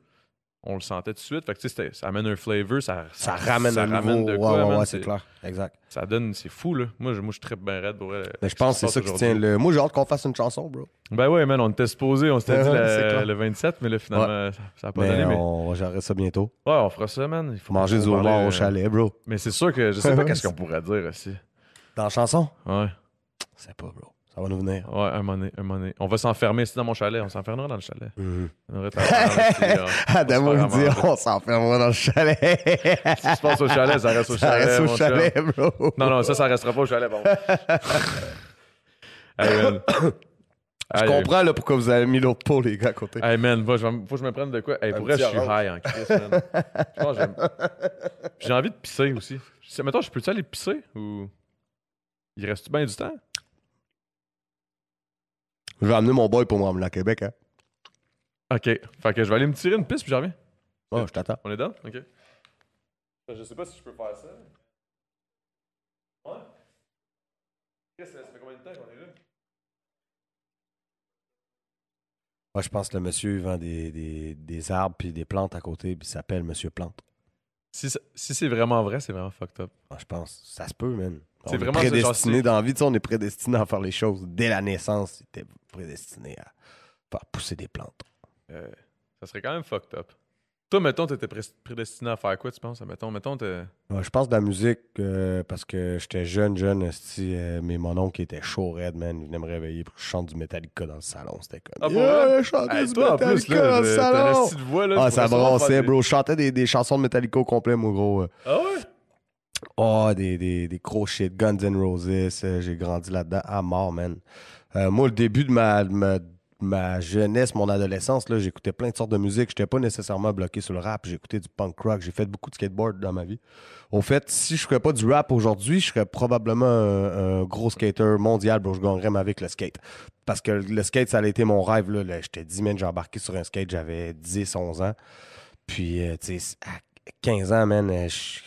on le sentait tout de suite. Fait que, sais, ça amène un flavor, ça... Ça ramène ça un ramène nouveau. de quoi, ouais, ouais, c'est clair. Exact. Ça donne... C'est fou, là. Moi, je, moi, je trippe bien raide pour. Mais je pense que c'est ça qui tient le. Moi, j'ai hâte qu'on fasse une chanson, bro. Ben ouais, man, on était supposé, on s'était dit la- le 27, mais là, finalement, ça, ça a pas Mais donné. Mais... on va gérer ça bientôt. Ouais, on fera ça, man. Il faut Manger du homard au euh, chalet, bro. Mais c'est sûr que je sais pas qu'est-ce qu'on pourrait dire aussi. Dans la chanson? Ouais. C'est pas, bro. Ça va nous venir. Ouais, un moment donné, un moment donné. On va s'enfermer ici dans mon chalet. On s'enfermera dans le chalet. Aurait tendance, Adamo on il dit on s'enfermera dans le chalet. Ce qui se passe au chalet, ça reste au Ça chalet. reste au mon chalet, chum. bro. Non, non, ça, ça restera pas au chalet, bon. Je comprends là, pourquoi vous avez mis l'autre pot, les gars, à côté. Hey, man, faut que je me prenne de quoi? Hey, pour vrai, je suis high en crise, man. Je pense J'ai envie de pisser aussi. Mettons, je peux-tu aller pisser ou. Il reste bien du temps? Je vais amener mon boy pour m'emmener à Québec. Hein. Ok. Fait que je vais aller me tirer une piste puis j'en reviens. Oh, je t'attends. On est dedans? Ok. Je sais pas si je peux faire ça. Ouais? Ça fait combien de temps qu'on est là? Moi, je pense que le monsieur vend des, des, des arbres puis des plantes à côté, puis il s'appelle Monsieur Plante. Si, ça- si c'est vraiment vrai, c'est vraiment fucked up. Ah, je pense. Ça se peut, man. C'est vraiment est prédestiné dans la vie. tu sais, on est prédestiné à faire les choses. Dès la naissance, était prédestiné à faire pousser des plantes. Euh, ça serait quand même fucked up. Toi, mettons, t'étais pré- prédestiné à faire quoi, tu penses? Mettons, mettons. Ouais, je pense de la musique euh, parce que j'étais jeune, jeune, esti, euh, mais mon oncle était chaud red, man. Il venait me réveiller pour que je chante du Metallica dans le salon. C'était comme. Ah, Yeah, vrai? chanter Hey, du toi, en plus, Metallica là, dans le salon. style de voix, là. Ah, ça brassait, bro. Je chantais des, des chansons de Metallica au complet, mon gros. euh. Ah ouais? Oh, des, des, des gros shit. Guns N' Roses. euh, J'ai grandi là-dedans à mort, man. Euh, moi, le début de ma, ma, ma jeunesse, mon adolescence, là, j'écoutais plein de sortes de musique. J'étais pas nécessairement bloqué sur le rap. J'écoutais du punk rock. J'ai fait beaucoup de skateboard dans ma vie. Au fait, si je ferais pas du rap aujourd'hui, je serais probablement un, gros skater mondial, bro. Je gagnerais ma vie avec le skate. Parce que le skate, ça a été mon rêve. Là. Là, J'étais 10 man, j'ai embarqué sur un skate, j'avais 10, 11 ans. Puis, euh, tu sais, à 15 ans, man, je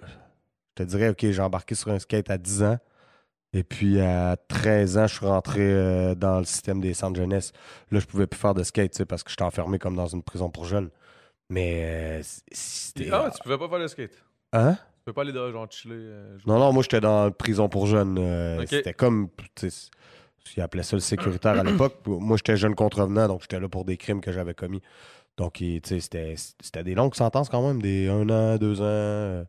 je te dirais, OK, j'ai embarqué sur un skate à 10 ans. Et puis, à 13 ans, je suis rentré euh, dans le système des centres jeunesse. Là, je pouvais plus faire de skate, tu sais, parce que j'étais enfermé comme dans une prison pour jeunes. Mais euh, c'était... Ah, tu pouvais pas faire le skate? Tu Hein? peux pas aller dans genre chiller. euh. Non, non, moi, j'étais dans une prison pour jeunes. euh, Ok. C'était comme... tu sais, Ils appelaient ça le sécuritaire à l'époque. Moi, j'étais jeune contrevenant, donc j'étais là pour des crimes que j'avais commis. Donc, c'était des longues sentences quand même, des un an, deux ans.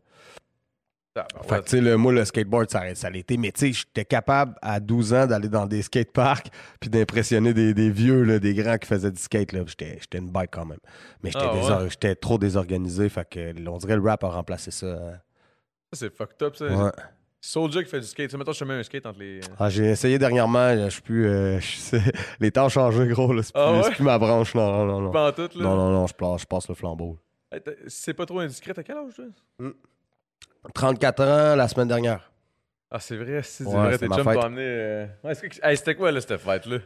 Ah, ben Fait ouais. tu sais, le, moi, le skateboard, ça, ça l'était. Mais, tu sais, j'étais capable à 12 ans d'aller dans des skateparks puis d'impressionner des, des vieux, là, des grands qui faisaient du skate. J'étais une bike quand même. Mais j'étais Ah, ouais. j'étais trop désorganisé. Fait que, on dirait le rap a remplacé ça. hein. Ça, c'est fucked up, ça. Ouais. Soulja qui fait du skate. Mettons, je te mets un skate entre les. Ah, j'ai essayé dernièrement. Je suis plus. euh, je sais- les temps ont changé, gros. là. C'est plus, Ah ouais? c'est plus ma branche. Non, non, non. Non, Pas en tout, là? non, non, non, je, passe, je passe le flambeau. Hey, C'est pas trop indiscret, t'as quel âge, toi? 34 ans la semaine dernière. Ah, c'est vrai, c'est Ouais, vrai, tes chums t'ont amené. euh, Ouais, est-ce que- Hey, c'était quoi, là, cette fête-là?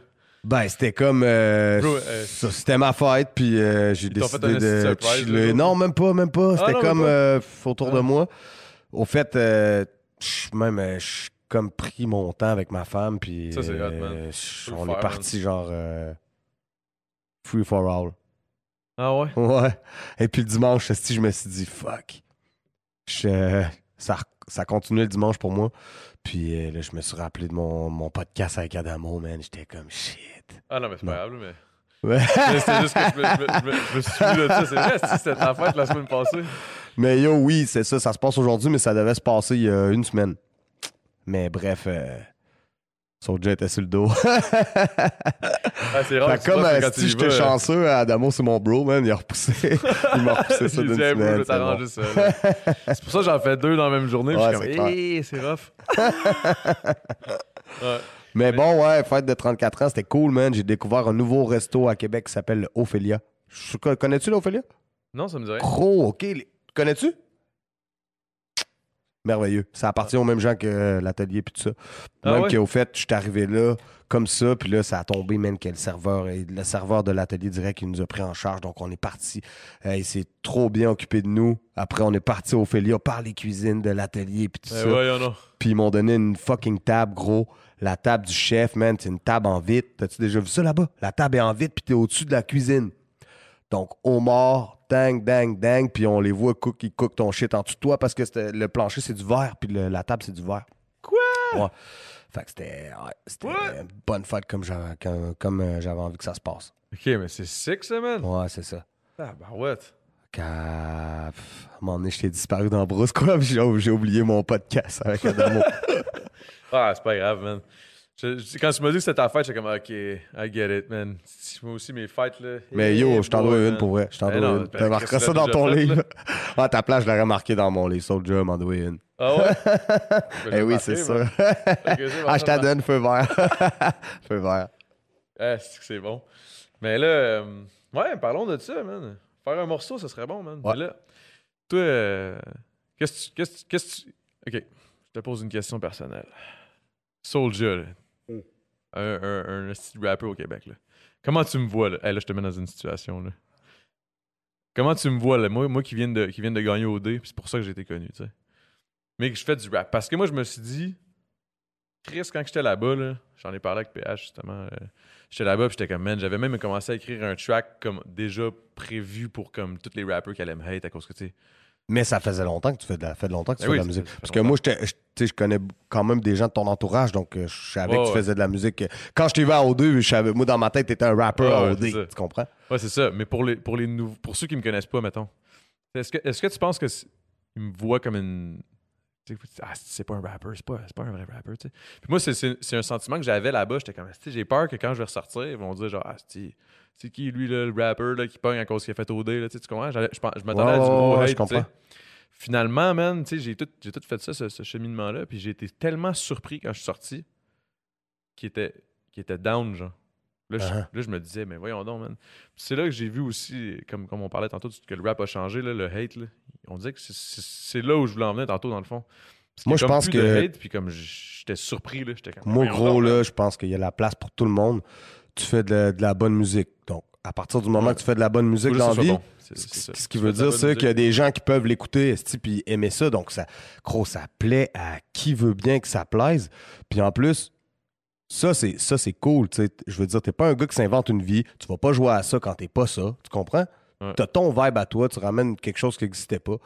Ben, c'était comme. euh, Bro, euh, ça, c'était ma fête, puis euh, j'ai décidé de de surprise, chiller. Non, même pas, même pas. C'était non, comme pas? euh, autour de Ah. moi. Au fait, euh, je- même, euh, je suis comme pris mon temps avec ma femme, puis Ça, c'est euh, je- on faire, est parti genre euh, free for all. Ah ouais? Ouais. Et puis le dimanche, je me suis dit, fuck. Je- ça, rec- ça continuait le dimanche pour moi. Puis euh, là, je me suis rappelé de mon, mon podcast avec Adamo, man. J'étais comme shit. Ah non, mais c'est pas grave, mais. Ouais. mais c'était juste que je me, je me- je me- je me suis de ça. C'est vrai, c'était ta fête la semaine passée. Mais yo, oui, c'est ça. Ça se passe aujourd'hui, mais ça devait se passer il y a une semaine. Mais bref, euh, Soulja était sur le dos. Ah, c'est rare. Que comme euh, quand si j'étais vas, chanceux, Adamo, c'est mon bro, man. Il a repoussé. il m'a repoussé ça d'une semaine. c'est bon. pour ça que j'en fais deux dans la même journée. Ouais, je c'est suis comme, hey, c'est rough. Ouais. Mais bon, ouais, fête de 34 ans, c'était cool, man. J'ai découvert un nouveau resto à Québec qui s'appelle le Ophélia. Connais-tu l'Ophélia? Non, ça me dirait. Gros, OK. Les- Connais-tu? Merveilleux. Ça appartient aux mêmes gens que euh, l'atelier puis tout ça. Ah Même ouais? qu'au fait, je suis arrivé là comme ça, puis là, ça a tombé, même que le serveur, et le serveur de l'atelier direct, il nous a pris en charge. Donc, on est parti. Euh, il s'est trop bien occupé de nous. Après, on est parti au Ophélia par les cuisines de l'atelier puis tout Eh, ça. donc. Puis ils m'ont donné une fucking table, gros. La table du chef, man, c'est une table en vitre. T'as-tu déjà vu ça là-bas? La table est en vitre, puis t'es au-dessus de la cuisine. Donc, homard, dang, dang, dang, puis on les voit cook, ils cookent ton shit en dessous de toi parce que le plancher, c'est du verre, puis la table, c'est du verre. Quoi? Ouais. Fait que c'était ouais, une bonne fête comme j'avais comme, comme, euh, j'avais envie que ça se passe. Ok, mais c'est sick, ça, man. Ouais, c'est ça. Ah, bah, what? Qu'à pff, à un moment donné, j'étais disparu dans brousse, quoi, j'ai oublié mon podcast avec Adamo. Ah, c'est pas grave, man. Je- je- quand tu m'as dit que c'était ta fête, j'étais comme, ok, I get it, man. Moi aussi, mes fêtes, là. Mais yo, je t'en dois une pour vrai. Je t'en dois non, une. T'as marqué Chris ça dans ton livre. Ah, à ta place, je l'aurais marqué dans mon livre. Soldier, m'en dois une. Ah ouais? Ben, Eh oui, c'est ça. Ah, je t'en donne, feu vert. feu vert. Ah, c'est que c'est bon. Mais là, euh, ouais, parlons de ça, man. Faire un morceau, ça serait bon, man. Ouais. Mais là, toi, euh, qu'est-ce que tu. Tu- Ok, je te pose une question personnelle. Mm. Un, un, un rapper au Québec, là. Comment tu me vois, là? Hey, là, je te mets dans une situation, là. Comment tu me vois, là? Moi, moi qui, viens de, qui de gagner au D, c'est pour ça que j'ai été connu, tu sais. Mais que je fais du rap. Parce que moi, je me suis dit, Chris, quand j'étais là-bas, là, j'en ai parlé avec PH, justement. euh, j'étais là-bas, j'étais comme, man, j'avais même commencé à écrire un track comme déjà prévu pour comme tous les rappers qui allaient me hate à cause que, tu sais. Mais ça faisait longtemps que tu fais de la, fait longtemps que tu Ben fais oui, de la musique. Parce que moi, je connais quand même des gens de ton entourage, donc euh, je savais que tu faisais de la musique. Quand je t'ai vu à O2, je savais, moi, dans ma tête, t'étais un rappeur Ouais, à ouais, OD. c'est ça. Tu comprends? Ouais, c'est ça. Mais pour les, pour les nouveaux, pour ceux qui me connaissent pas, mettons, est-ce que, est-ce que tu penses que ils me voient comme une. Ah, c'est pas un rappeur, c'est pas, pas un vrai sais. Puis moi, c'est, un sentiment que j'avais là-bas. J'étais comme, j'ai peur que quand je vais ressortir, ils vont dire, genre, ah, c'est, qui lui, là, le rappeur là, qui pogne à cause qu'il a fait OD, là, tu comprends? Je, je m'attendais à du gros ouais, hate, je comprends. Finalement, man, tu sais, j'ai tout, tout fait ça, ce, ce cheminement-là, puis j'ai été tellement surpris quand je suis sorti qu'il était, qu'il était down, genre. Là, je, Uh-huh. là, je me disais, mais voyons donc, man. C'est là que j'ai vu aussi, comme, comme on parlait tantôt, que le rap a changé, là, le hate. Là. On disait que c'est- là où je voulais en venir tantôt, dans le fond. Parce Moi, je pense de que- hate, puis comme j'étais surpris, là, j'étais comme. Moi, gros, donc, là, je pense qu'il y a la place pour tout le monde. Tu fais de la, de la bonne musique. Donc, à partir du moment Ouais. que tu fais de la bonne musique dans la ce vie, ça. Ce qui veut dire, c'est qu'il y a des gens qui peuvent l'écouter puis aimer ça. Donc, ça, gros, ça plaît à qui veut bien que ça plaise. Puis en plus, ça, c'est ça c'est cool. Je veux dire, t'es pas un gars qui s'invente une vie. Tu vas pas jouer à ça quand t'es pas ça. Tu comprends? Ouais. T'as ton vibe à toi. Tu ramènes quelque chose qui n'existait pas.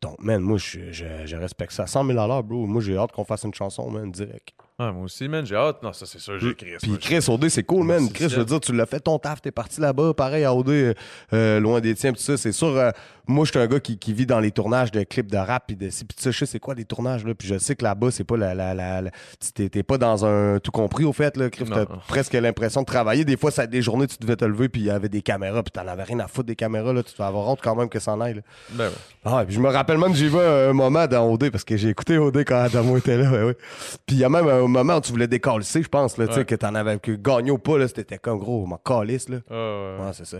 Donc, man, moi, je, je, je respecte ça. 100 000 bro. Moi, j'ai hâte qu'on fasse une chanson, man, direct. Ah, moi aussi, man, j'ai hâte. Non, ça, c'est sûr, j'ai écrit. Puis Chris, OD, c'est cool, man. Chris, je veux dire, tu l'as fait ton taf, t'es parti là-bas, pareil à OD, euh, euh, loin des tiens, tout ça. C'est sûr, euh, moi, je suis un gars qui, qui vit dans les tournages de clips de rap, puis de ça, je sais c'est quoi les tournages, là. Puis je sais que là-bas, c'est pas la. la, la, t'es- t'es pas dans un tout compris, au fait, là. Non. t'as presque l'impression de travailler. Des fois, ça, des journées, tu devais te lever, puis il y avait des caméras, puis t'en avais rien à foutre des caméras, là. Tu vas avoir honte quand même que ça en aille, là. Ben ouais. Ah, puis je me rappelle même, j'y vais un moment dans OD parce que j'ai écouté OD quand Adamo était là. ouais, ouais. Puis il y a même un moment où tu voulais décalisser, je pense, là, tu sais, que t'en avais que gagné ou pas, là, c'était comme gros, ma calisse, là. Ah. Ouais, c'est ça.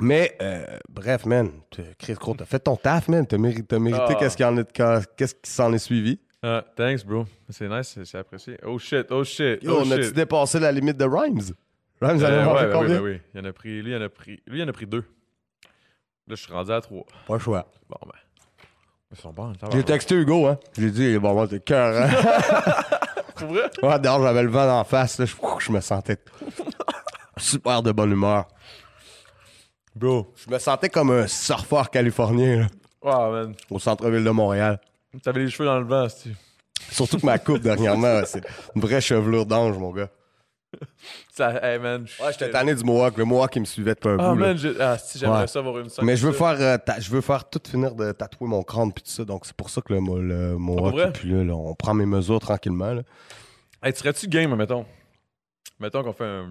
Mais, euh, bref, man, Chris Crow, t'as fait ton taf, man. T'as méri- t'as mérité Ah. qu'est-ce qui en est- qu'en- qu'est-ce qui s'en est suivi. Ah, thanks, bro. C'est nice, c'est- apprécié. Oh shit, oh shit. Yo, oh on a-tu dépassé la limite de Rhymes? Rhymes, Euh, elle a ouais, ben oui, ben oui. Il y en a pris, lui, il en a pris, lui, il en a pris deux. Là, je suis rendu à trois. Pas le choix. Bon, ben. Ils sont bons. J'ai texté Hugo, hein. J'ai dit, bon, moi, t'es cœur, hein. Pour vrai? Ouais, d'ailleurs, j'avais le vent en face, là. Je, je me sentais super de bonne humeur. Bro. Je me sentais comme un surfeur californien là, Oh, man. au centre-ville de Montréal. T'avais les cheveux dans le vent, c'est Surtout que ma coupe dernièrement, c'est une vraie chevelure d'ange, mon gars. Ça, hey man. Ouais, j'étais tanné du Mohawk. Le Mohawk, il me suivait depuis un Ah bout. là. man, j'ai- ah, si j'aimerais Ouais. ça avoir une scène. Mais je veux comme ça. faire, euh, ta- je veux faire tout finir de tatouer mon crâne puis tout ça. Donc c'est pour ça que le, mo- le Mohawk Ah, pour vrai? est plus là, là. On prend mes mesures tranquillement. Là. Hey, tu serais-tu game, mettons? Mettons qu'on fait un.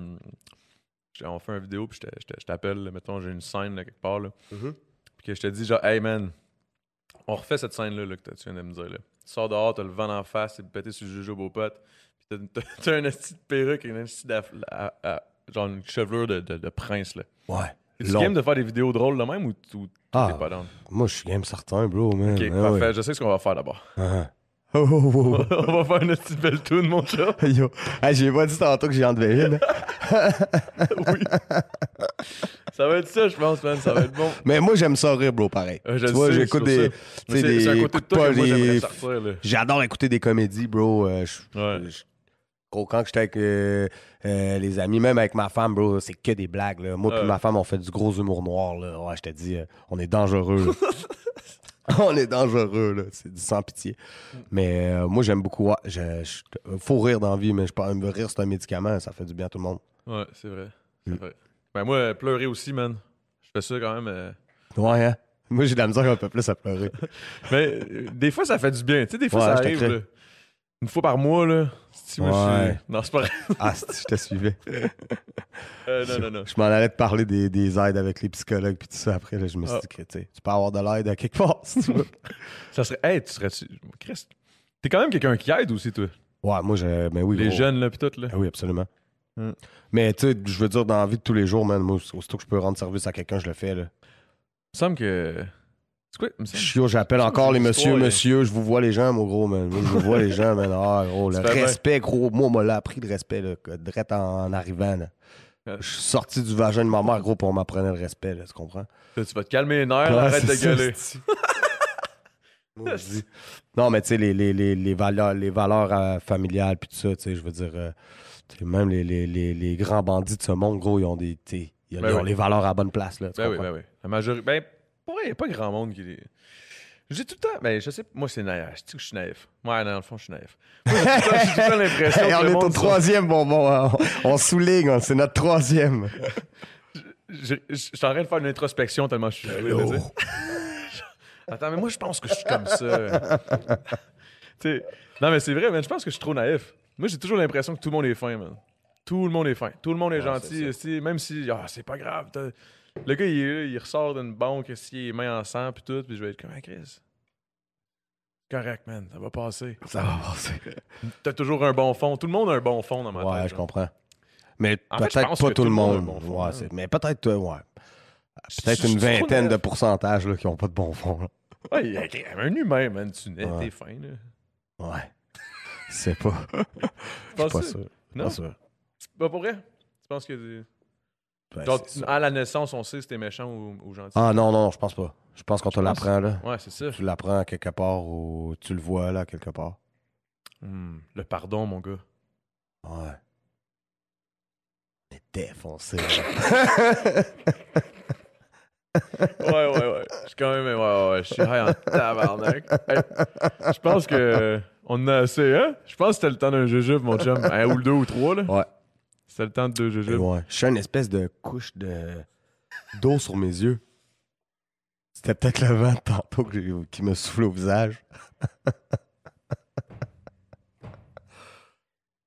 On fait une vidéo, puis je te- je te- je t'appelle, mettons, j'ai une scène là, quelque part, là. Mhm. Puis que je te dis, genre, hey man, on refait cette scène-là là, que tu viens de me dire, là. Tu sors dehors, t'as le vent en face, c'est pété sur le juge au pote, puis t'as- un esti de perruque et un esti genre une chevelure de, de, de prince, là. Ouais. Long. game de faire des vidéos drôles de même ou tu Ah. t'es pas down? Moi, je suis game certain, bro, man. Ok, Ah parfait, ouais. je sais ce qu'on va faire d'abord. Ah. Oh, oh, oh, oh. on va faire une petite belle tune, mon chat. Yo. Hey, j'ai pas dit tantôt que j'ai enlevé une. oui. Ça va être ça, je pense, man. Ça va être bon. Mais moi, j'aime ça rire, bro, pareil. Euh, je tu vois, j'écoute des. C'est des côté de coups toi que de moi, poche, j'aimerais des- sortir, là. J'adore écouter des comédies, bro. Euh, je- Ouais. quand j'étais avec euh, euh, les amis, même avec ma femme, bro, c'est que des blagues. Là. Moi et ma femme, on fait du gros humour noir. Là. Ouais, je te dis, euh, on est dangereux. on est dangereux, là. C'est du sans pitié. Mais euh, moi, j'aime beaucoup. je- je- faut rire dans la vie, mais je que rire, c'est un médicament. Ça fait du bien à tout le monde. Ouais, c'est vrai. C'est Mm. vrai. Ben, moi, pleurer aussi, man. Je fais ça quand même. euh. Ouais, hein? Moi, j'ai de la misère un peu plus à pleurer. Mais euh, des fois, ça fait du bien. Tu sais, des fois, Ouais, ça arrive. Une fois par mois, là. Si moi, je Ouais. suis. Non, c'est pas vrai. Ah, si, je te suivais. Euh, non, non, non. Je m'en allais te parler des, des aides avec les psychologues puis tout ça. Après, là, je me suis Ah. dit que tu peux avoir de l'aide à quelque part, si tu veux. Ça serait. Hey, tu serais-tu. Christ. T'es quand même quelqu'un qui aide aussi, toi. Ouais, moi, je, ben oui, Les gros. jeunes, là, pis tout, là. Ah oui, absolument. Mm. Mais tu sais, je veux dire, dans la vie de tous les jours, man, moi, aussitôt que je peux rendre service à quelqu'un, je le fais. Là. Il me semble que. Chio, j'appelle encore les une monsieur, je vous vois les gens, mon gros, man. Je vous vois les gens, man. Ah, gros, le respect, gros. Moi, on m'a appris, le respect, là, direct en, en arrivant, là. Je suis sorti du vagin de ma mère, gros, pour on m'apprenait le respect, là, tu comprends? Là, tu vas te calmer les nerfs, Ouais, arrête de gueuler. non, mais tu sais, les, les, les, les valeurs, les valeurs euh, familiales, puis tout ça, tu sais, je veux dire, euh, même les, les, les, les grands bandits de ce monde, gros, ils ont des. Ils ont, Ben ils ont oui. les valeurs à la bonne place, là. tu Ben oui, ben oui. La majorité. Ben, pour vrai, il n'y a pas grand monde qui les. J'ai tout le temps. Ben, je sais, moi, c'est naïf. Je dis que je suis naïf. Ouais, dans le fond, je suis naïf. Moi, J'ai tout le temps- l'impression Hey, on est au troisième bonbon. hein. On, on souligne, hein, c'est notre troisième. Je suis en train de faire une introspection tellement je suis. Attends, mais moi, je pense que je suis comme ça. Non, mais c'est vrai, man. Je pense que je suis trop naïf. Moi, j'ai toujours l'impression que tout le monde est fin, man. Tout le monde est fin. Tout le monde est Ouais, gentil. même si, ah, c'est pas grave. Le gars, il est là, il ressort d'une banque, s'il est en sang, puis tout, puis je vais être comme, ah, Chris. Correct, man. Ça va passer. Ça va passer. T'as toujours un bon fond. Tout le monde a un bon fond dans ma tête. Ouais, je genre. comprends. Mais peut-être pas tout le monde. bon Ouais, mais peut-être, euh, ouais. Peut-être une vingtaine de pourcentages là, qui ont pas de bon fond. là. Ouais, il un humain, man. Tu n'es, Ouais. t'es fin, là. Ouais. C'est pas. Je suis pas sûr. Non? Pas sûr. Pas pour vrai? Tu penses que. Ben, ça. à la naissance, on sait si t'es méchant ou, ou gentil. Ah non, non, je pense pas. Je pense qu'on te l'apprend là. Ouais, c'est ça. Tu l'apprends quelque part ou tu le vois là quelque part. Hmm, le pardon, mon gars. Ouais. On est défoncé. Ouais, ouais, ouais. Je suis quand même. Ouais, ouais, ouais. Je suis high en tabarnak. Hey, je pense que. On en a assez, hein? Je pense que c'était le temps d'un jujube, mon chum. Un ou le deux ou trois, là. Ouais. C'était le temps de deux jujubes. ouais. Je suis une espèce de couche de d'eau sur mes yeux. C'était peut-être le vent de tantôt que qui me souffle au visage.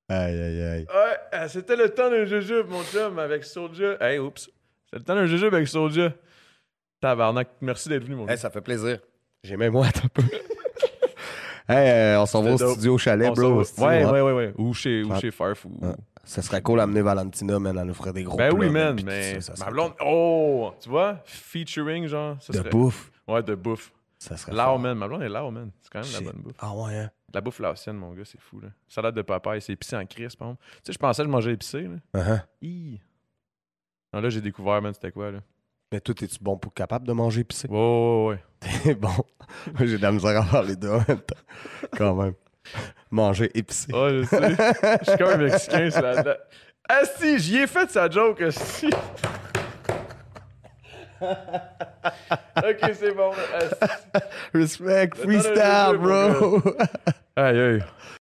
aïe, aïe, aïe. Ouais, euh, c'était le temps d'un jujube, mon chum, avec Soulja. Hey, oups. C'était le temps d'un jujube avec Soulja. Tabarnak. Merci d'être venu, mon. Hey, ça fait plaisir. J'ai même moi un peu. hey, euh, on s'en va au studio au chalet, On bro. Ouais, ouais. ouais, ouais. Ou chez, ou Ouais. chez Farf. Ou... Ouais. Ça serait cool d'amener Valentina, man. Elle nous ferait des gros Ben oui, man, mais. ça, ça ma blonde. Oh! Tu vois? Featuring, genre. Ça De serait... bouffe. Ouais, de bouffe. Ça serait Lao, man. Ma blonde est Lao, man. C'est quand même Shit. la bonne bouffe. Ah ouais, hein? La bouffe laotienne, mon gars, c'est fou, là. Salade de papaye, c'est épicé en crisp, par exemple. Tu sais, je pensais que je mangeais épicé, là. Uh-huh. Hi. Non, là, j'ai découvert, man, c'était quoi, là. Mais toi, es-tu bon pour capable de manger épicé? Ouais, ouais, ouais. T'es bon. Moi, j'ai de la misère à faire les deux en même temps. Quand même. Manger épicé. Je sais. Je suis comme un Mexicain, c'est Ah si, j'y ai fait sa joke, si. ok, c'est bon. Ah, Respect, freestyle, bro. Aïe, aïe.